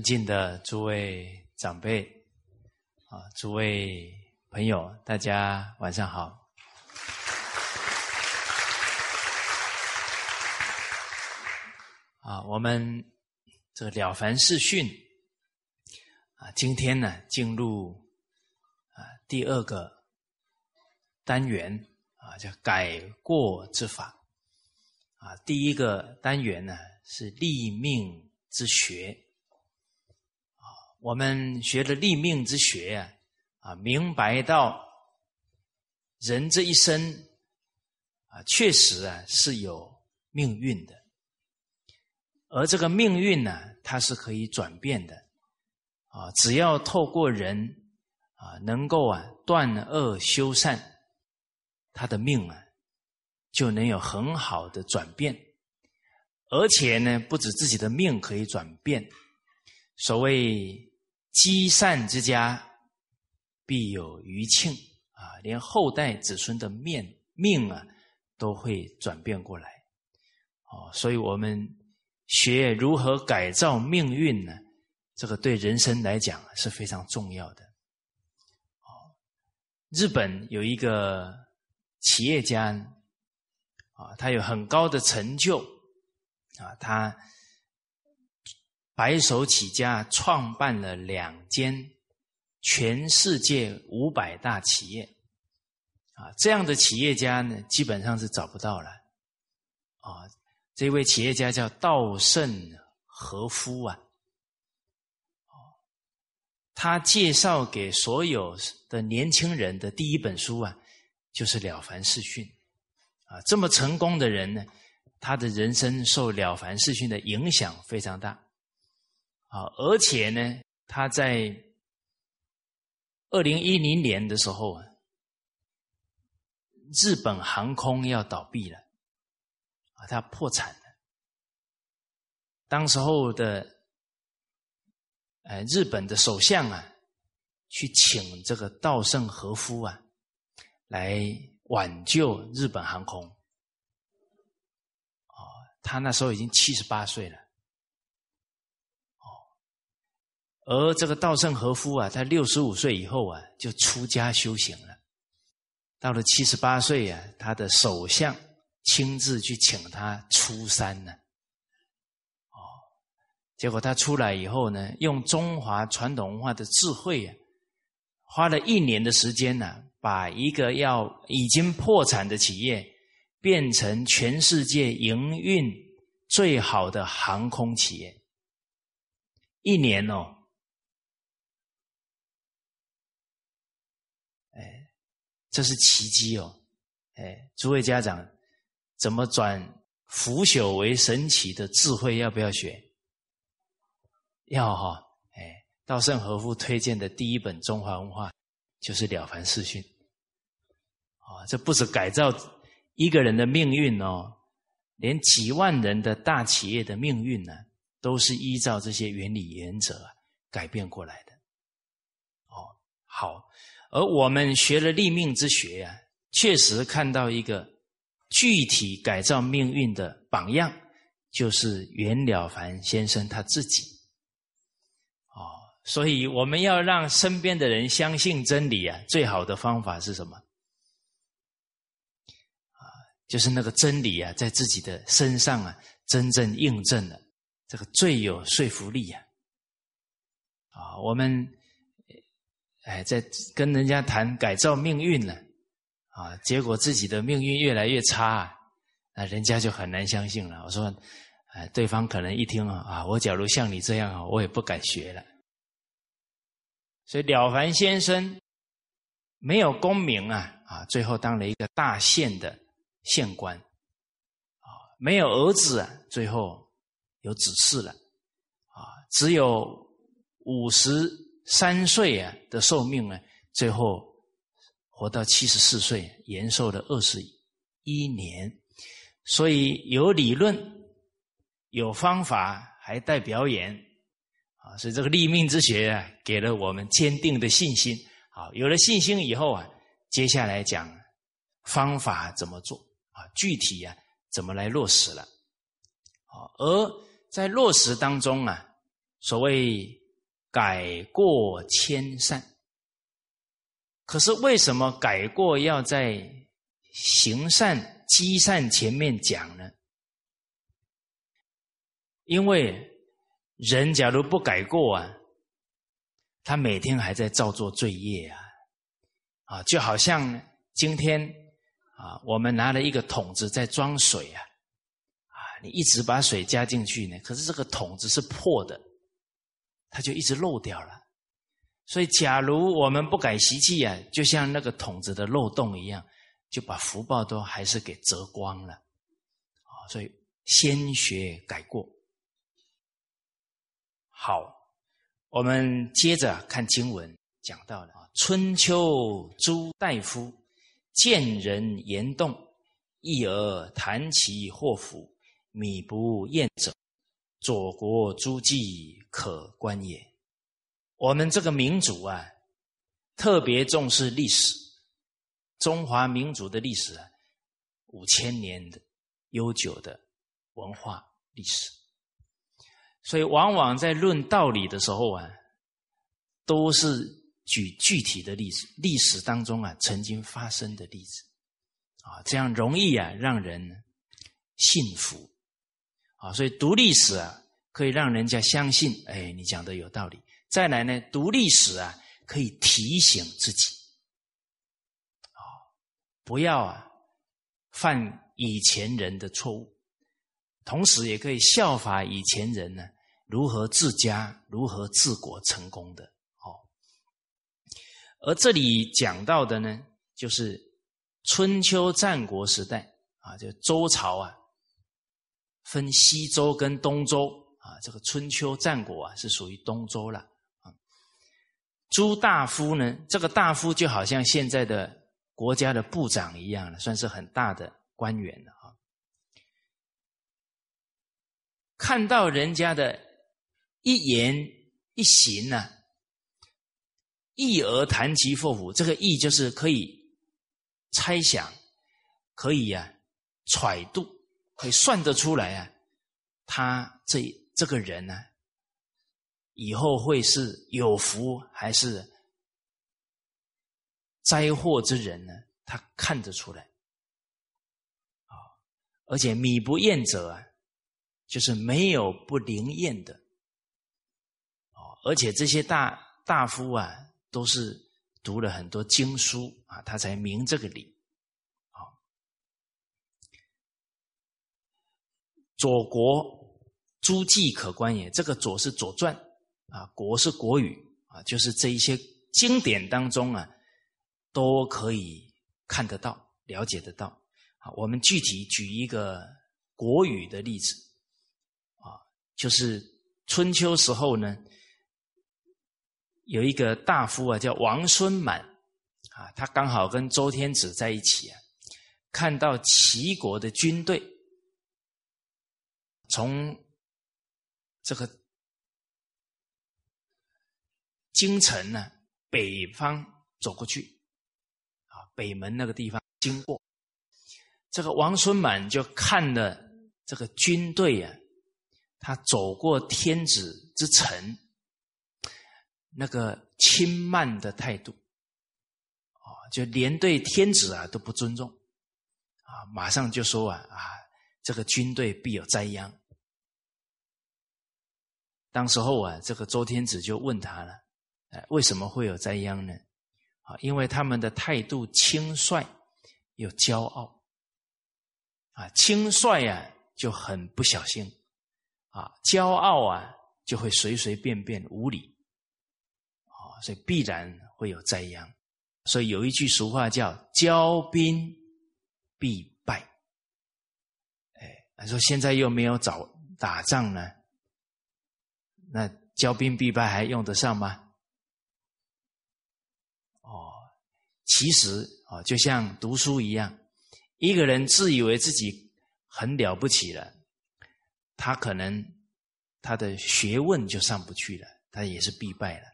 尊敬的诸位长辈，啊，诸位朋友，大家晚上好。啊，我们这个《了凡四训》啊，今天呢进入啊第二个单元啊，叫改过之法。啊，第一个单元呢是立命之学。我们学了立命之学啊，啊，明白到人这一生啊，确实啊是有命运的。而这个命运呢，它是可以转变的，啊，只要透过人啊，能够啊断恶修善，他的命啊就能有很好的转变，而且呢，不止自己的命可以转变，所谓积善之家必有余庆啊，连后代子孙的面命啊都会转变过来，哦，所以我们。学如何改造命运呢？这个对人生来讲是非常重要的。哦，日本有一个企业家啊，他有很高的成就啊，他白手起家创办了两间全世界五百大企业啊，这样的企业家呢，基本上是找不到了啊。这位企业家叫稻盛和夫啊，他介绍给所有的年轻人的第一本书啊，就是《了凡四训》啊。这么成功的人呢，他的人生受《了凡四训》的影响非常大啊。而且呢，他在二零一零年的时候啊，日本航空要倒闭了。啊，他破产了。当时候的，呃，日本的首相啊，去请这个稻盛和夫啊，来挽救日本航空。哦，他那时候已经七十八岁了。哦，而这个稻盛和夫啊，他六十五岁以后啊，就出家修行了。到了七十八岁啊，他的首相。亲自去请他出山呢，哦，结果他出来以后呢，用中华传统文化的智慧啊，花了一年的时间呢，把一个要已经破产的企业变成全世界营运最好的航空企业，一年哦，哎，这是奇迹哦，哎，诸位家长。怎么转腐朽为神奇的智慧？要不要学？要哈！哎，稻盛和夫推荐的第一本中华文化就是《了凡四训》。啊，这不是改造一个人的命运哦，连几万人的大企业的命运呢，都是依照这些原理原则改变过来的。哦，好，而我们学了立命之学呀，确实看到一个。具体改造命运的榜样，就是袁了凡先生他自己。哦，所以我们要让身边的人相信真理啊，最好的方法是什么？啊，就是那个真理啊，在自己的身上啊，真正印证了，这个最有说服力啊。啊，我们哎，在跟人家谈改造命运呢。啊，结果自己的命运越来越差，啊那人家就很难相信了。我说，哎，对方可能一听啊，啊，我假如像你这样啊，我也不敢学了。所以了凡先生没有功名啊，啊，最后当了一个大县的县官，啊，没有儿子啊，最后有子嗣了，啊，只有五十三岁啊的寿命呢，最后。活到七十四岁，延寿了二十一年，所以有理论、有方法，还带表演啊！所以这个立命之学啊，给了我们坚定的信心。好，有了信心以后啊，接下来讲方法怎么做啊？具体啊，怎么来落实了？好，而在落实当中啊，所谓改过迁善。可是为什么改过要在行善积善前面讲呢？因为人假如不改过啊，他每天还在造作罪业啊，啊，就好像今天啊，我们拿了一个桶子在装水啊，啊，你一直把水加进去呢，可是这个桶子是破的，它就一直漏掉了。所以，假如我们不改习气啊，就像那个桶子的漏洞一样，就把福报都还是给折光了啊。所以，先学改过。好，我们接着看经文，讲到了，春秋朱大夫见人言动，一而谈其祸福，米不厌者，左国诸暨可观也。我们这个民族啊，特别重视历史，中华民族的历史啊，五千年的悠久的文化历史。所以，往往在论道理的时候啊，都是举具体的例子，历史当中啊曾经发生的例子，啊，这样容易啊让人信服，啊，所以读历史啊可以让人家相信，哎，你讲的有道理。再来呢，读历史啊可以提醒自己，啊，不要啊犯以前人的错误。同时，也可以效法以前人呢，如何治家、如何治国成功的哦。而这里讲到的呢，就是春秋战国时代啊，就周朝啊，分西周跟东周啊，这个春秋战国啊是属于东周了啊。朱大夫呢，这个大夫就好像现在的国家的部长一样，算是很大的官员了啊。看到人家的一言一行呢，意而谈其祸福，这个意就是可以猜想，可以呀揣度，可以算得出来啊，他这这个人呢，以后会是有福还是灾祸之人呢？他看得出来啊，而且米不厌者啊。就是没有不灵验的，哦，而且这些大大夫啊，都是读了很多经书啊，他才明这个理。左国诸暨可观也，这个左是左传啊，国是国语啊，就是这一些经典当中啊，都可以看得到、了解得到。好，我们具体举一个国语的例子。啊就是春秋时候呢，有一个大夫啊，叫王孙满啊，他刚好跟周天子在一起啊，看到齐国的军队从这个京城呢北方走过去啊，北门那个地方经过，这个王孙满就看了这个军队啊。他走过天子之城，那个轻慢的态度，啊，就连对天子啊都不尊重，啊，马上就说啊啊，这个军队必有灾殃。当时候啊，这个周天子就问他了，哎，为什么会有灾殃呢？啊，因为他们的态度轻率又骄傲，啊，轻率呀就很不小心。啊，骄傲啊，就会随随便便无礼，啊，所以必然会有灾殃。所以有一句俗话叫“骄兵必败”。哎，他说现在又没有找打仗呢，那“骄兵必败”还用得上吗？哦，其实啊，就像读书一样，一个人自以为自己很了不起了。他可能他的学问就上不去了，他也是必败了。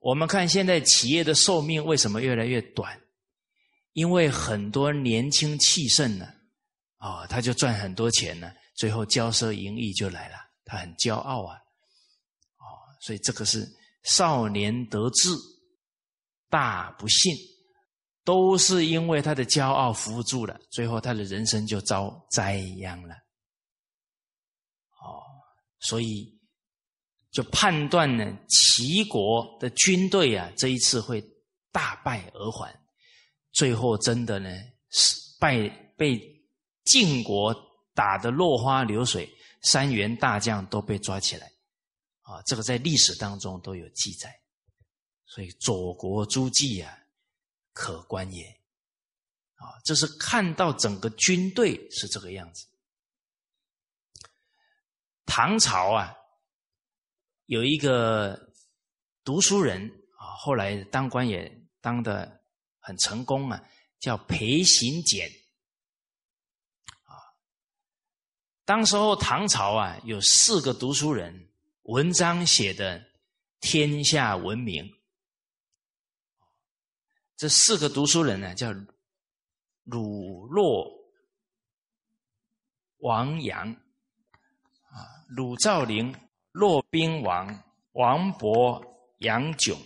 我们看现在企业的寿命为什么越来越短？因为很多年轻气盛呢，啊，他就赚很多钱呢，最后骄奢淫逸就来了，他很骄傲啊，所以这个是少年得志，大不幸，都是因为他的骄傲扶不住了，最后他的人生就遭灾殃了。哦，所以就判断呢，齐国的军队啊，这一次会大败而还，最后真的呢是败被晋国打得落花流水，三员大将都被抓起来。啊，这个在历史当中都有记载，所以左国诸暨啊，可观也。啊，这是看到整个军队是这个样子。唐朝啊，有一个读书人啊，后来当官也当的很成功啊，叫裴行俭。啊，当时候唐朝啊，有四个读书人。文章写的天下闻名，这四个读书人呢，叫鲁、洛、王阳。啊，鲁兆麟、骆宾王、王勃、杨炯。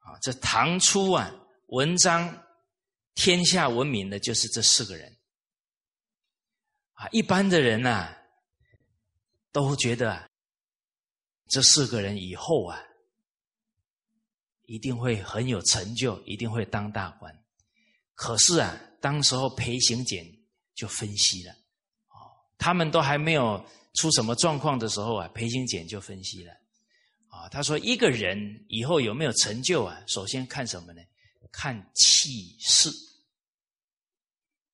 啊，这唐初啊，文章天下闻名的就是这四个人。啊，一般的人呢。都觉得这四个人以后啊，一定会很有成就，一定会当大官。可是啊，当时候裴行俭就分析了，哦，他们都还没有出什么状况的时候啊，裴行俭就分析了，啊，他说一个人以后有没有成就啊，首先看什么呢？看气势，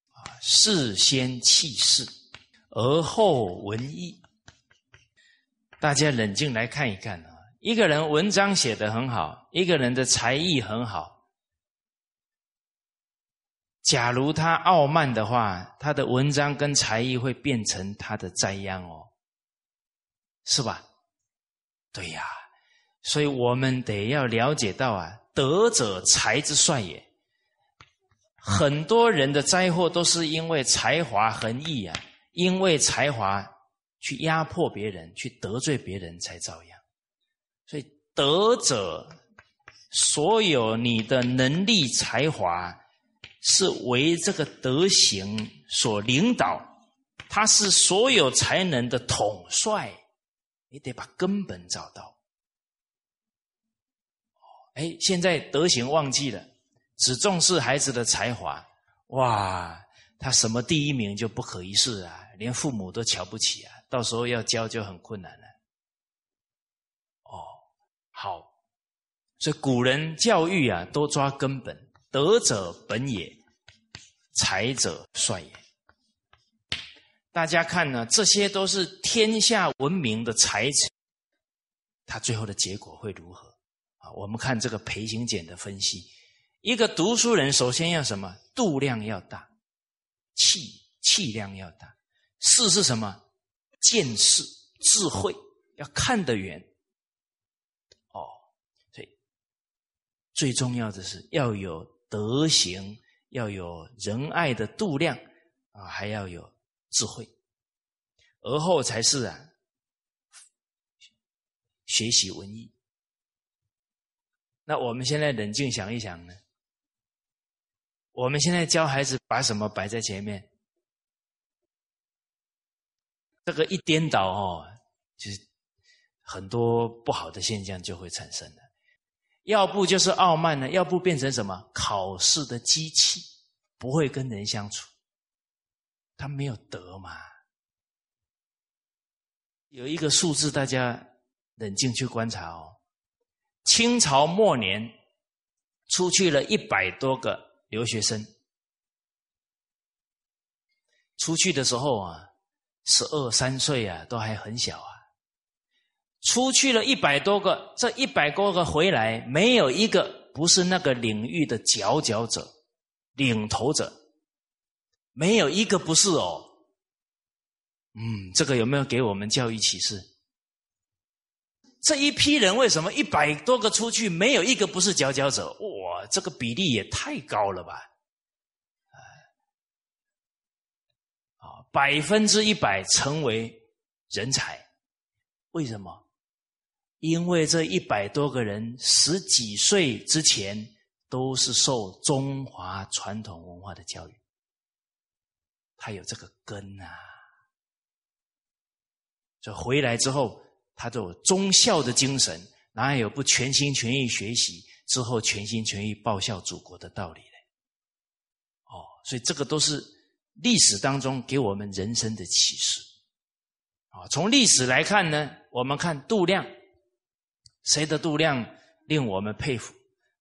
啊，事先气势，而后文艺。大家冷静来看一看啊，一个人文章写得很好，一个人的才艺很好。假如他傲慢的话，他的文章跟才艺会变成他的灾殃哦，是吧？对呀，所以我们得要了解到啊，德者才之帅也。很多人的灾祸都是因为才华横溢啊，因为才华。去压迫别人，去得罪别人才遭殃。所以德者，所有你的能力才华，是为这个德行所领导，他是所有才能的统帅。你得把根本找到。哎，现在德行忘记了，只重视孩子的才华，哇，他什么第一名就不可一世啊，连父母都瞧不起啊。到时候要教就很困难了。哦，好，所以古人教育啊，都抓根本，德者本也，才者帅也。大家看呢，这些都是天下闻名的才子，他最后的结果会如何？啊，我们看这个裴行俭的分析，一个读书人首先要什么？度量要大，气气量要大，势是什么？见识、智慧要看得远，哦，所以最重要的是要有德行，要有仁爱的度量啊，还要有智慧，而后才是啊，学习文艺。那我们现在冷静想一想呢？我们现在教孩子把什么摆在前面？这个一颠倒哦，就是很多不好的现象就会产生了。要不就是傲慢呢，要不变成什么考试的机器，不会跟人相处，他没有德嘛。有一个数字，大家冷静去观察哦。清朝末年出去了一百多个留学生，出去的时候啊。十二三岁啊，都还很小啊。出去了一百多个，这一百多个回来，没有一个不是那个领域的佼佼者、领头者，没有一个不是哦。嗯，这个有没有给我们教育启示？这一批人为什么一百多个出去，没有一个不是佼佼者？哇，这个比例也太高了吧！百分之一百成为人才，为什么？因为这一百多个人十几岁之前都是受中华传统文化的教育，他有这个根啊。这回来之后，他都有忠孝的精神，哪有不全心全意学习之后全心全意报效祖国的道理呢？哦，所以这个都是历史当中给我们人生的启示。啊，从历史来看呢，我们看度量，谁的度量令我们佩服？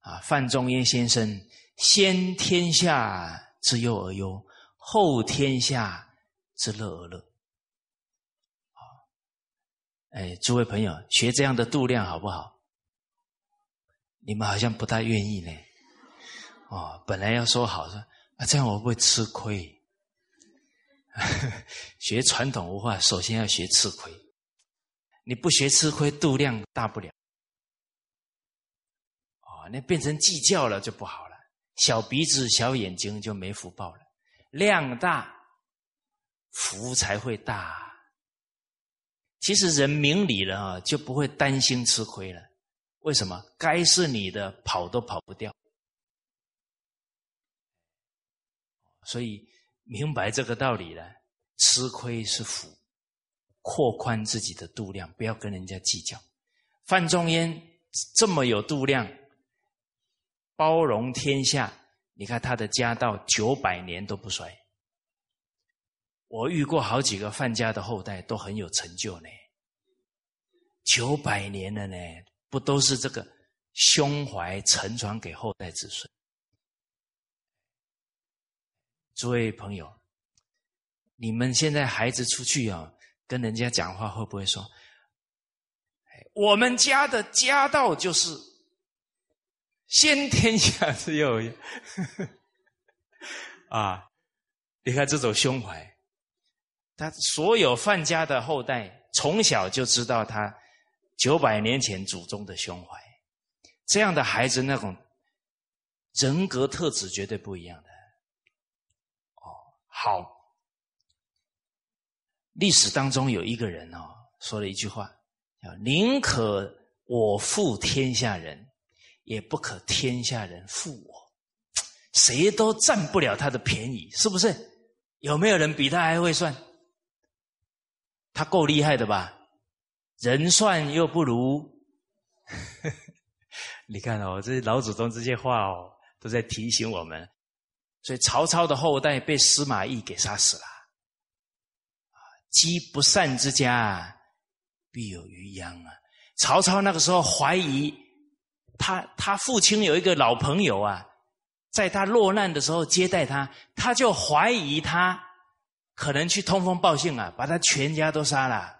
啊，范仲淹先生，先天下之忧而忧，后天下之乐而乐。啊，哎，诸位朋友，学这样的度量好不好？你们好像不大愿意呢。哦，本来要说好说啊，这样我不会吃亏。学传统文化，首先要学吃亏。你不学吃亏，度量大不了。哦，那变成计较了就不好了。小鼻子小眼睛就没福报了。量大，福才会大。其实人明理了啊，就不会担心吃亏了。为什么？该是你的，跑都跑不掉。所以。明白这个道理了，吃亏是福，扩宽自己的度量，不要跟人家计较。范仲淹这么有度量，包容天下，你看他的家道九百年都不衰。我遇过好几个范家的后代，都很有成就呢。九百年了呢，不都是这个胸怀承传给后代子孙？诸位朋友，你们现在孩子出去啊，跟人家讲话会不会说：“我们家的家道就是先天下之忧 啊！你看这种胸怀，他所有范家的后代从小就知道他九百年前祖宗的胸怀，这样的孩子那种人格特质绝对不一样的。好，历史当中有一个人哦，说了一句话，叫“宁可我负天下人，也不可天下人负我”，谁都占不了他的便宜，是不是？有没有人比他还会算？他够厉害的吧？人算又不如，你看哦，这老祖宗这些话哦，都在提醒我们。所以曹操的后代被司马懿给杀死了。啊，积不善之家，必有余殃啊！曹操那个时候怀疑他，他父亲有一个老朋友啊，在他落难的时候接待他，他就怀疑他可能去通风报信啊，把他全家都杀了。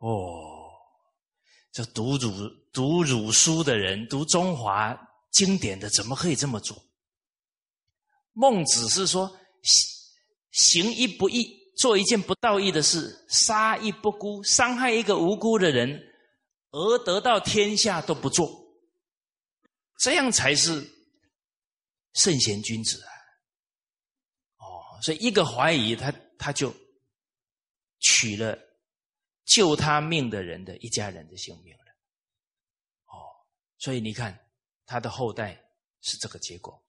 哦，这读儒读儒书的人，读中华经典的，怎么可以这么做？孟子是说：行一不义，做一件不道义的事，杀一不辜，伤害一个无辜的人，而得到天下都不做，这样才是圣贤君子啊！哦，所以一个怀疑他，他就取了救他命的人的一家人的性命了。哦，所以你看他的后代是这个结果。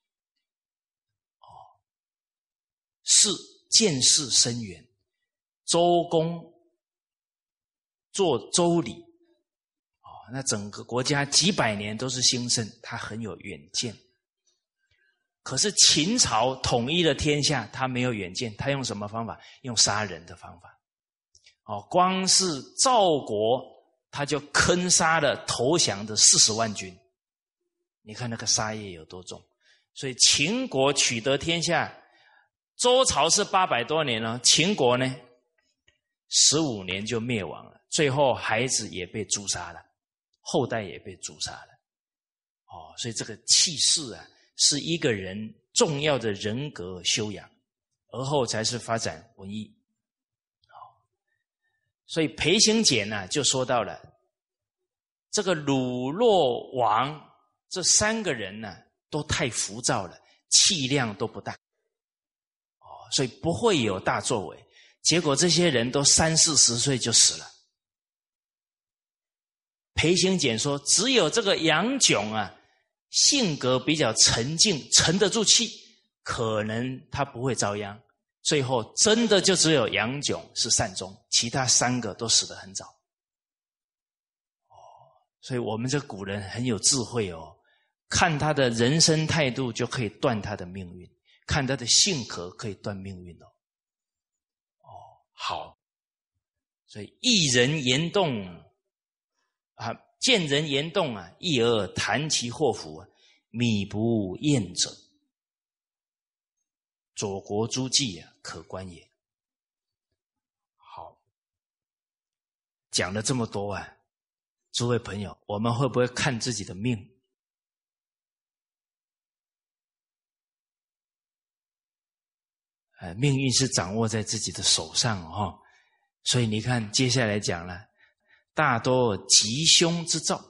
是见识深远，周公做周礼，哦，那整个国家几百年都是兴盛，他很有远见。可是秦朝统一了天下，他没有远见，他用什么方法？用杀人的方法。哦，光是赵国，他就坑杀了投降的四十万军，你看那个杀业有多重。所以秦国取得天下。周朝是八百多年了，秦国呢，十五年就灭亡了，最后孩子也被诛杀了，后代也被诛杀了。哦，所以这个气势啊，是一个人重要的人格修养，而后才是发展文艺。哦，所以裴行俭呢，就说到了这个鲁、洛、王这三个人呢，都太浮躁了，气量都不大。所以不会有大作为，结果这些人都三四十岁就死了，裴行俭说，只有这个杨炯啊，性格比较沉静，沉得住气，可能他不会遭殃。最后真的就只有杨炯是善终，其他三个都死得很早。哦，所以我们这古人很有智慧哦，看他的人生态度就可以断他的命运，看他的性格可以断命运哦。哦，好，所以一人言动啊，见人言动啊，一而谈其祸福啊，米不厌者。左国诸暨啊，可观也。好，讲了这么多啊，诸位朋友，我们会不会看自己的命？呃，命运是掌握在自己的手上哦。所以你看，接下来讲了，大多吉凶之兆，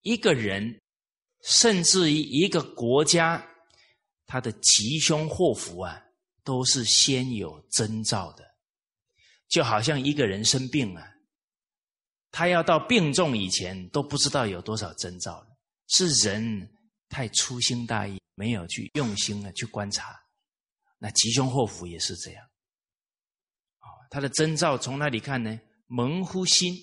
一个人，甚至于一个国家。他的吉凶祸福啊，都是先有征兆的，就好像一个人生病啊，他要到病重以前都不知道有多少征兆，是人太粗心大意，没有去用心的去观察。那吉凶祸福也是这样，啊，他的征兆从哪里看呢？蒙乎心，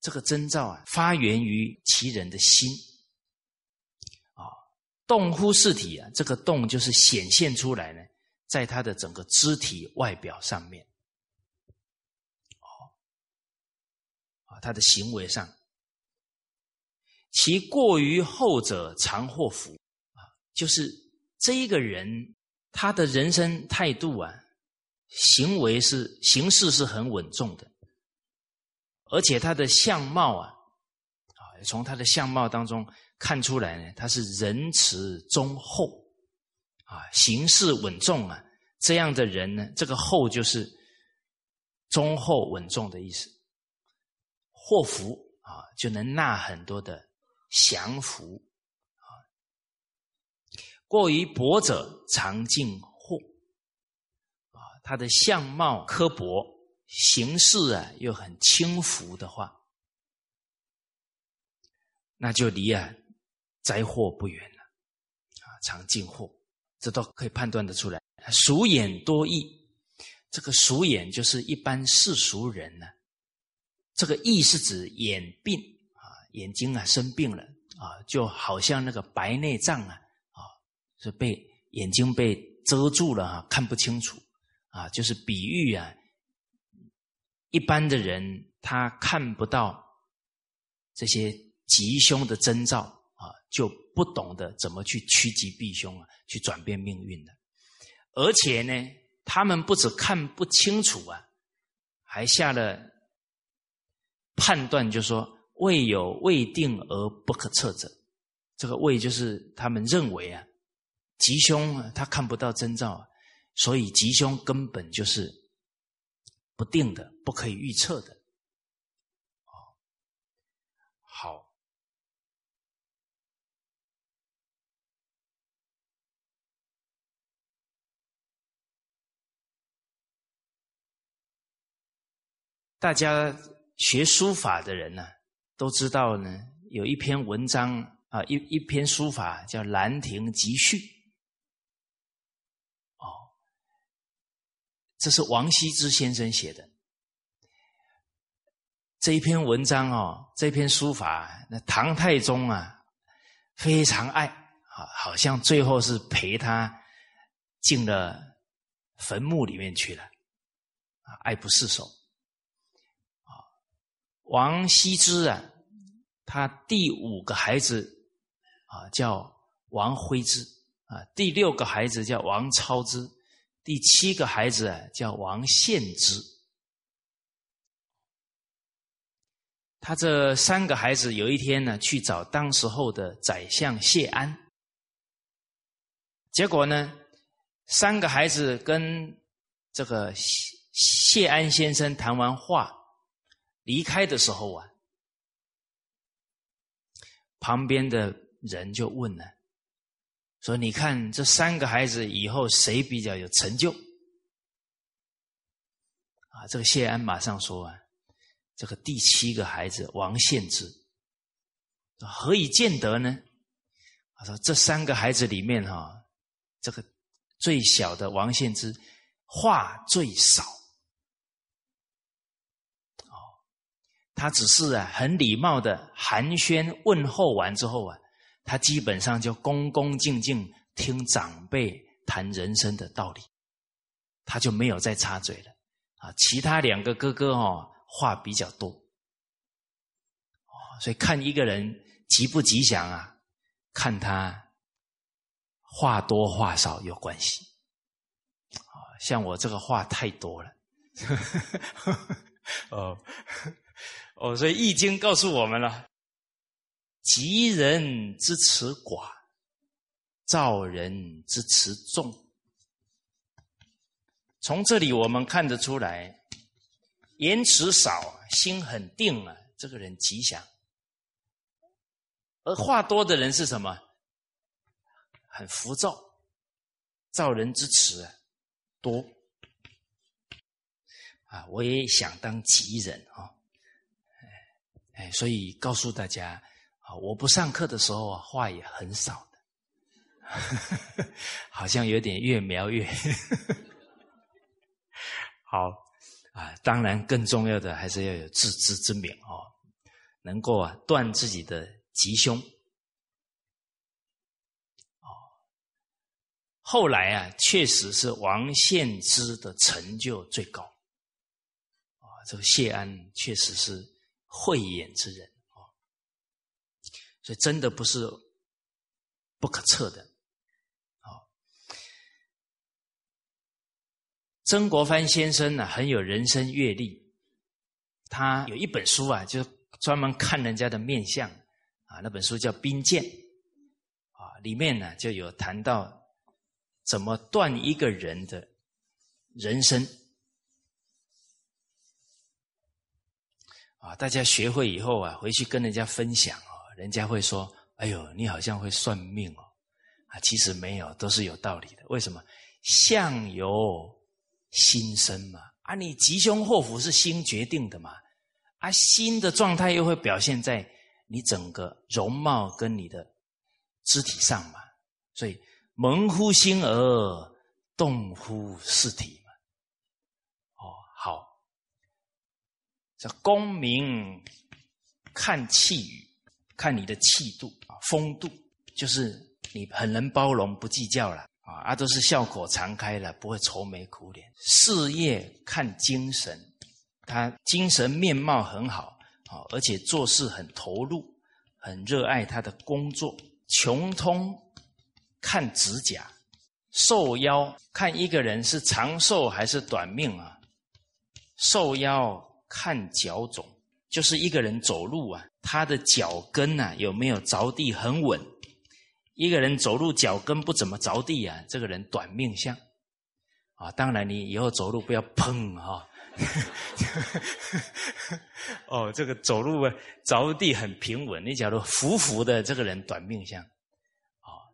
这个征兆啊，发源于其人的心。啊动乎事体啊，这个动就是显现出来呢，在他的整个肢体外表上面，哦，啊，他的行为上，其过于后者常祸福啊，就是这一个人他的人生态度啊，行为是行事是很稳重的，而且他的相貌啊，啊，从他的相貌当中。看出来呢，他是仁慈忠厚，啊，行事稳重啊，这样的人呢，这个厚就是忠厚稳重的意思。祸福啊，就能纳很多的祥福。过于薄者常进祸啊，他的相貌刻薄，行事啊又很轻浮的话，那就离啊。灾祸不远了，啊，常进祸，这都可以判断得出来。鼠眼多异，这个鼠眼就是一般世俗人呢。这个异是指眼病啊，眼睛啊生病了啊，就好像那个白内障，啊，是被眼睛被遮住了啊，看不清楚啊，就是比喻啊，一般的人他看不到这些吉凶的征兆啊。就不懂得怎么去趋吉避凶啊，去转变命运的。而且呢，他们不止看不清楚啊，还下了判断，就说未有未定而不可测者。这个未就是他们认为啊，吉凶啊，他看不到征兆，所以吉凶根本就是不定的，不可以预测的。好大家学书法的人呢，都知道呢，有一篇文章啊，一一篇书法叫《兰亭集序》。这是王羲之先生写的这一篇文章哦，这篇书法，那唐太宗啊非常爱啊，好像最后是陪他进了坟墓里面去了啊，爱不释手。王羲之啊，他第五个孩子啊叫王徽之啊，第六个孩子叫王超之，第七个孩子叫王献之。他这三个孩子有一天呢，去找当时候的宰相谢安，结果呢，三个孩子跟这个谢谢安先生谈完话。离开的时候啊，旁边的人就问了，说：“你看这三个孩子以后谁比较有成就？”啊，这个谢安马上说：“啊，这个第七个孩子王献之何以见得呢？他说：“这三个孩子里面，哈，这个最小的王献之话最少。哦，他只是啊，很礼貌的寒暄问候完之后啊，他基本上就恭恭敬敬听长辈谈人生的道理，他就没有再插嘴了。啊，其他两个哥哥哦，话比较多。哦，所以看一个人吉不吉祥啊？”看他话多话少有关系，啊，像我这个话太多了，哦哦，所以《易经》告诉我们了：吉人之辞寡，造人之辞重。从这里我们看得出来，言辞少，心很定啊，这个人吉祥。而话多的人是什么？很浮躁，造人之词多啊！我也想当吉人啊！哎，所以告诉大家啊，我不上课的时候啊，话也很少的，好像有点越描越好啊！当然，更重要的还是要有自知之明哦，能够啊断自己的。吉凶，哦，后来啊，确实是王献之的成就最高，啊，这个谢安确实是慧眼之人，所以真的不是不可测的，啊，曾国藩先生呢很有人生阅历，他有一本书啊，就专门看人家的面相。啊，那本书叫《兵谏》，啊，里面呢就有谈到怎么断一个人的人生，啊，大家学会以后啊，回去跟人家分享，人家会说：“哎呦，你好像会算命哦。”啊，其实没有，都是有道理的。为什么？相由心生嘛，啊，你吉凶祸福是心决定的嘛，啊，心的状态又会表现在。你整个容貌跟你的肢体上嘛，所以蒙乎心而动乎事体嘛。哦，好，这功名看气宇，看你的气度啊，风度，就是你很能包容，不计较了啊，啊，都是笑口常开了，不会愁眉苦脸。事业看精神，他精神面貌很好。啊，而且做事很投入，很热爱他的工作。穷通看指甲，寿夭看一个人是长寿还是短命啊？寿夭看脚肿，就是一个人走路啊，他的脚跟呐有没有着地很稳？一个人走路脚跟不怎么着地啊，这个人短命相。啊，当然你以后走路不要砰哈。哦，这个走路着地很平稳。你假如浮浮的，这个人短命相。哦，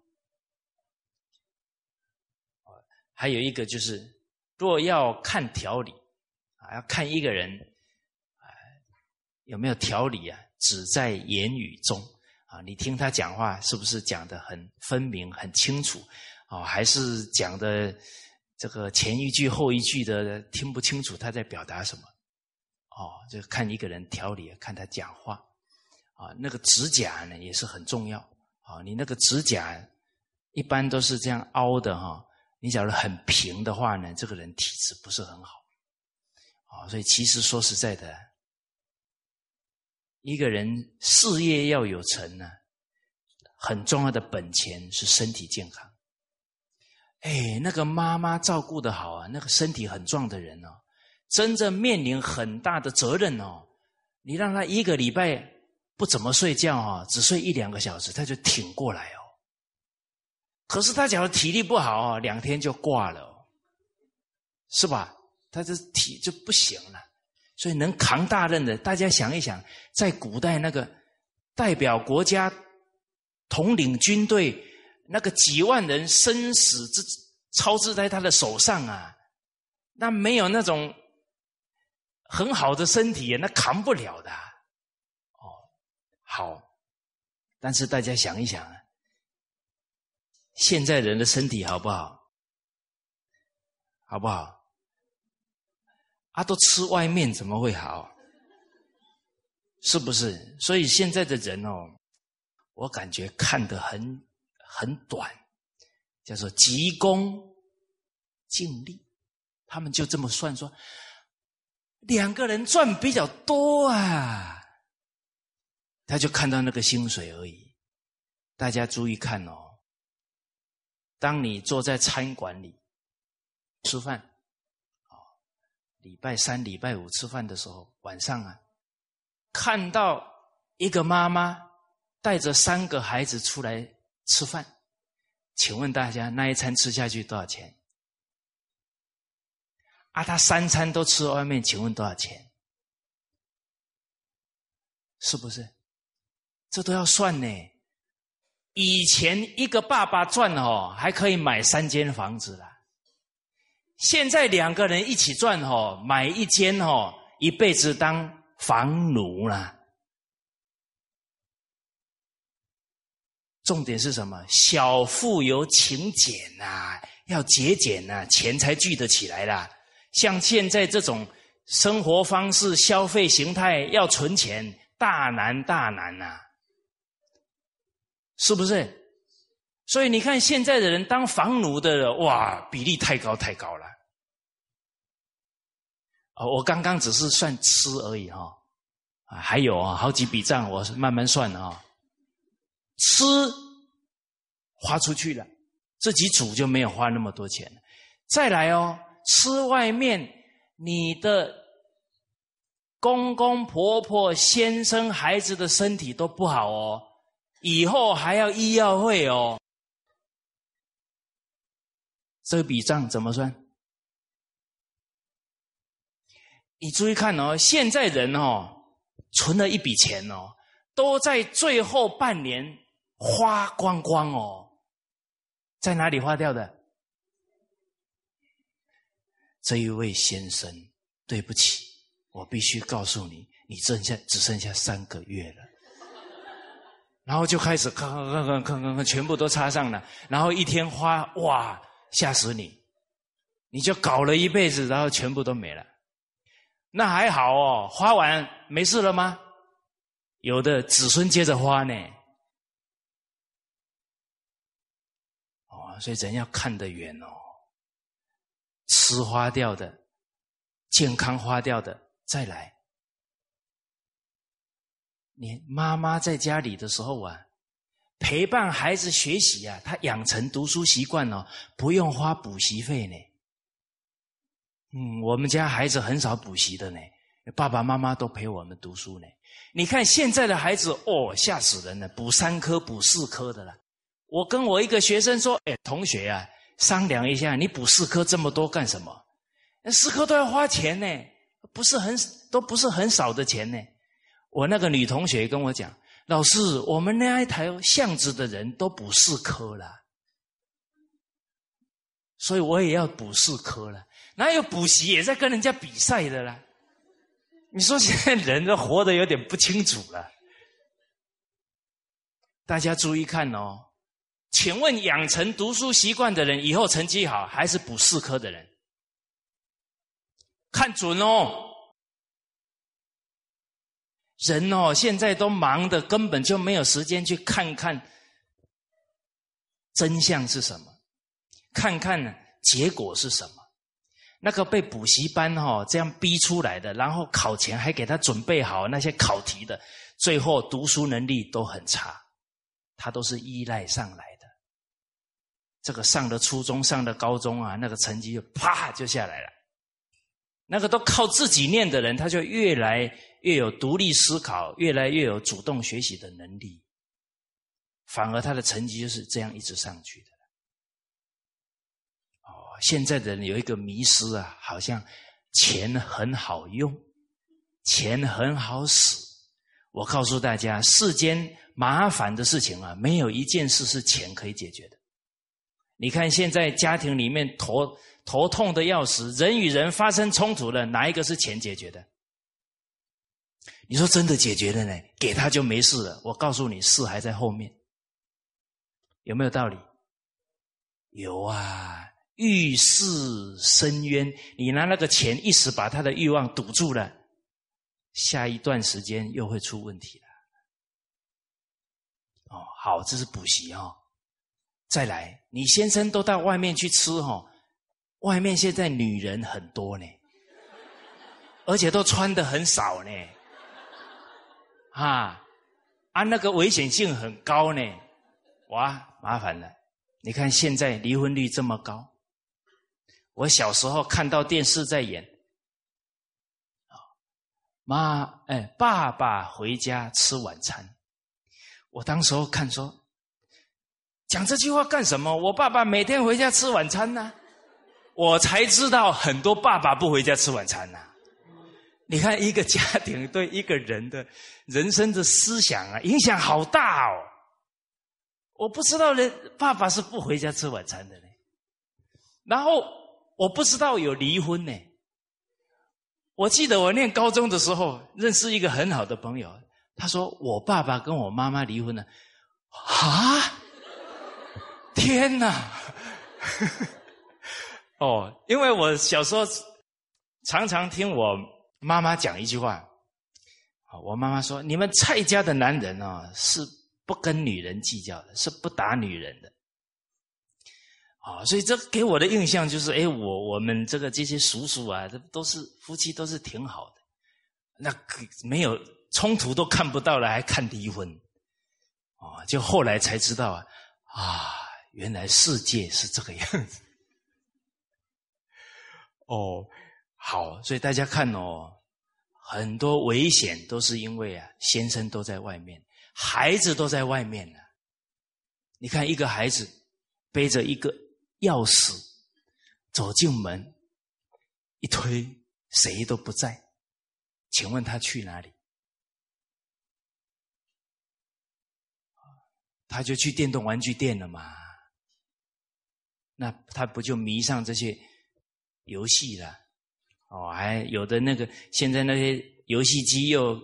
还有一个就是，若要看条理啊，要看一个人啊有没有条理啊，只在言语中啊。你听他讲话是不是讲的很分明、很清楚啊？还是讲的？这个前一句后一句的听不清楚他在表达什么，哦，就看一个人条理，看他讲话，啊，那个指甲呢也是很重要，啊，你那个指甲一般都是这样凹的哈，你假如很平的话呢，这个人体质不是很好，啊，所以其实说实在的，一个人事业要有成呢，很重要的本钱是身体健康。哎，那个妈妈照顾的好啊，那个身体很壮的人哦，真正面临很大的责任哦。你让他一个礼拜不怎么睡觉哈，只睡一两个小时，他就挺过来哦。可是他假如体力不好啊，两天就挂了，是吧？他这体就不行了。所以能扛大任的，大家想一想，在古代那个代表国家统领军队。那个几万人生死之操之在他的手上啊，那没有那种很好的身体，那扛不了的。哦，好，但是大家想一想啊，现在人的身体好不好？好不好？啊，都吃外面怎么会好？是不是？所以现在的人哦，我感觉看得很很短，叫做急功近利。他们就这么算说，两个人赚比较多啊，他就看到那个薪水而已。大家注意看哦，当你坐在餐馆里吃饭，礼拜三、礼拜五吃饭的时候，晚上啊，看到一个妈妈带着三个孩子出来吃饭，请问大家那一餐吃下去多少钱？啊，他三餐都吃外面，请问多少钱？是不是？这都要算呢。以前一个爸爸赚哦，还可以买三间房子了。现在两个人一起赚哦，买一间哦，一辈子当房奴了。重点是什么？小富由勤俭呐，要节俭呐，钱才聚得起来啦。像现在这种生活方式、消费形态，要存钱大难大难呐，是不是？所以你看，现在的人当房奴的，哇，比例太高太高了。哦，我刚刚只是算吃而已哈，啊，还有啊，好几笔账，我慢慢算啊。吃花出去了，自己煮就没有花那么多钱再来哦。吃外面，你的公公婆婆、先生、孩子的身体都不好哦，以后还要医药费哦。这笔账怎么算？你注意看哦，现在人哦，存了一笔钱哦，都在最后半年花光光哦，在哪里花掉的？这一位先生，对不起，我必须告诉你，你剩下只剩下三个月了。然后就开始看看看看看看，全部都插上了。然后一天花哇，吓死你！你就搞了一辈子，然后全部都没了。那还好哦，花完没事了吗？有的子孙接着花呢。哦，所以人要看得远哦。吃花掉的，健康花掉的，再来。你妈妈在家里的时候啊，陪伴孩子学习啊，他养成读书习惯哦，不用花补习费呢。嗯，我们家孩子很少补习的呢，爸爸妈妈都陪我们读书呢。你看现在的孩子哦，吓死人了，补三科、补四科的了。我跟我一个学生说：“哎，同学啊。”商量一下，你补四科这么多干什么？四科都要花钱呢，不是很都不是很少的钱呢。我那个女同学跟我讲，老师，我们那一台巷子的人都补四科了，所以我也要补四科了。哪有补习也在跟人家比赛的啦？你说现在人都活得有点不清楚了。大家注意看哦。请问养成读书习惯的人，以后成绩好还是补四科的人？看准哦！人哦，现在都忙的，根本就没有时间去看看真相是什么，看看结果是什么。那个被补习班哈这样逼出来的，然后考前还给他准备好那些考题的，最后读书能力都很差，他都是依赖上来的。这个上了初中，上了高中啊，那个成绩就啪就下来了。那个都靠自己念的人，他就越来越有独立思考，越来越有主动学习的能力。反而他的成绩就是这样一直上去的。哦，现在的人有一个迷失啊，好像钱很好用，钱很好使。我告诉大家，世间麻烦的事情啊，没有一件事是钱可以解决的。你看，现在家庭里面头头痛的要死，人与人发生冲突了，哪一个是钱解决的？你说真的解决了呢？给他就没事了。我告诉你，事还在后面，有没有道理？有啊，欲事深渊，你拿那个钱一时把他的欲望堵住了，下一段时间又会出问题了。哦，好，这是补习哦。再来，你先生都到外面去吃哈，外面现在女人很多呢，而且都穿的很少呢，啊，啊，那个危险性很高呢，哇，麻烦了。你看现在离婚率这么高，我小时候看到电视在演，啊，妈，哎，爸爸回家吃晚餐，我当时候看说。讲这句话干什么？我爸爸每天回家吃晚餐呢，我才知道很多爸爸不回家吃晚餐呐。你看一个家庭对一个人的人生的思想啊，影响好大哦。我不知道人爸爸是不回家吃晚餐的呢，然后我不知道有离婚呢。我记得我念高中的时候认识一个很好的朋友，他说我爸爸跟我妈妈离婚了，啊。天哪！哦，因为我小时候常常听我妈妈讲一句话，我妈妈说：“你们蔡家的男人啊，是不跟女人计较的，是不打女人的。”啊，所以这给我的印象就是，哎，我我们这个这些叔叔啊，这都是夫妻，都是挺好的，那没有冲突都看不到了，还看离婚，啊，就后来才知道啊，啊。原来世界是这个样子，哦，好，所以大家看哦，很多危险都是因为啊，先生都在外面，孩子都在外面呢。你看一个孩子背着一个钥匙走进门，一推谁都不在，请问他去哪里？他就去电动玩具店了嘛。那他不就迷上这些游戏了？哦，还有的那个现在那些游戏机又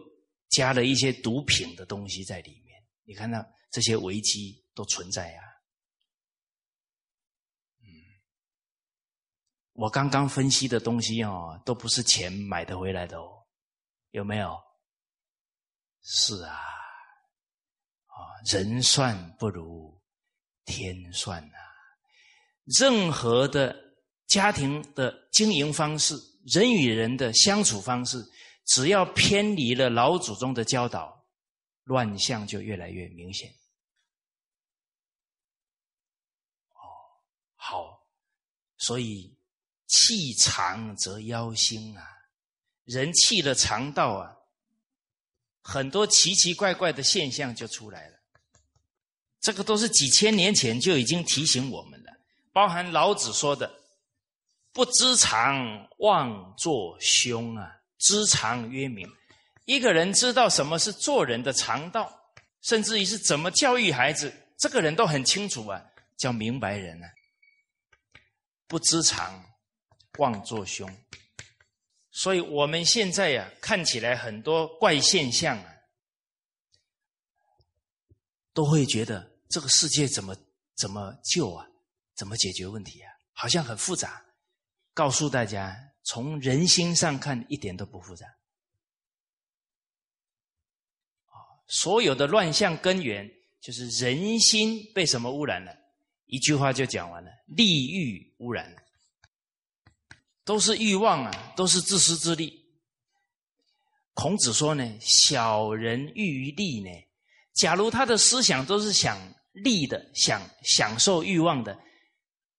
加了一些毒品的东西在里面，你看到这些危机都存在呀。嗯，我刚刚分析的东西哦，都不是钱买得回来的哦，有没有？是啊，啊，人算不如天算呐。任何的家庭的经营方式，人与人的相处方式，只要偏离了老祖宗的教导，乱象就越来越明显。哦，好，所以气长则妖星啊，人气了肠道啊，很多奇奇怪怪的现象就出来了。这个都是几千年前就已经提醒我们了。包含老子说的“不知常，妄作凶”啊，“知常曰明”。一个人知道什么是做人的常道，甚至于是怎么教育孩子，这个人都很清楚啊，叫明白人啊。不知常，妄作凶。所以我们现在呀，看起来很多怪现象啊，都会觉得这个世界怎么怎么救啊？怎么解决问题啊？好像很复杂。告诉大家，从人心上看，一点都不复杂。啊，所有的乱象根源就是人心被什么污染了？一句话就讲完了：利欲污染了，都是欲望啊，都是自私自利。孔子说呢：“小人欲于利呢。假如他的思想都是想利的，想享受欲望的。”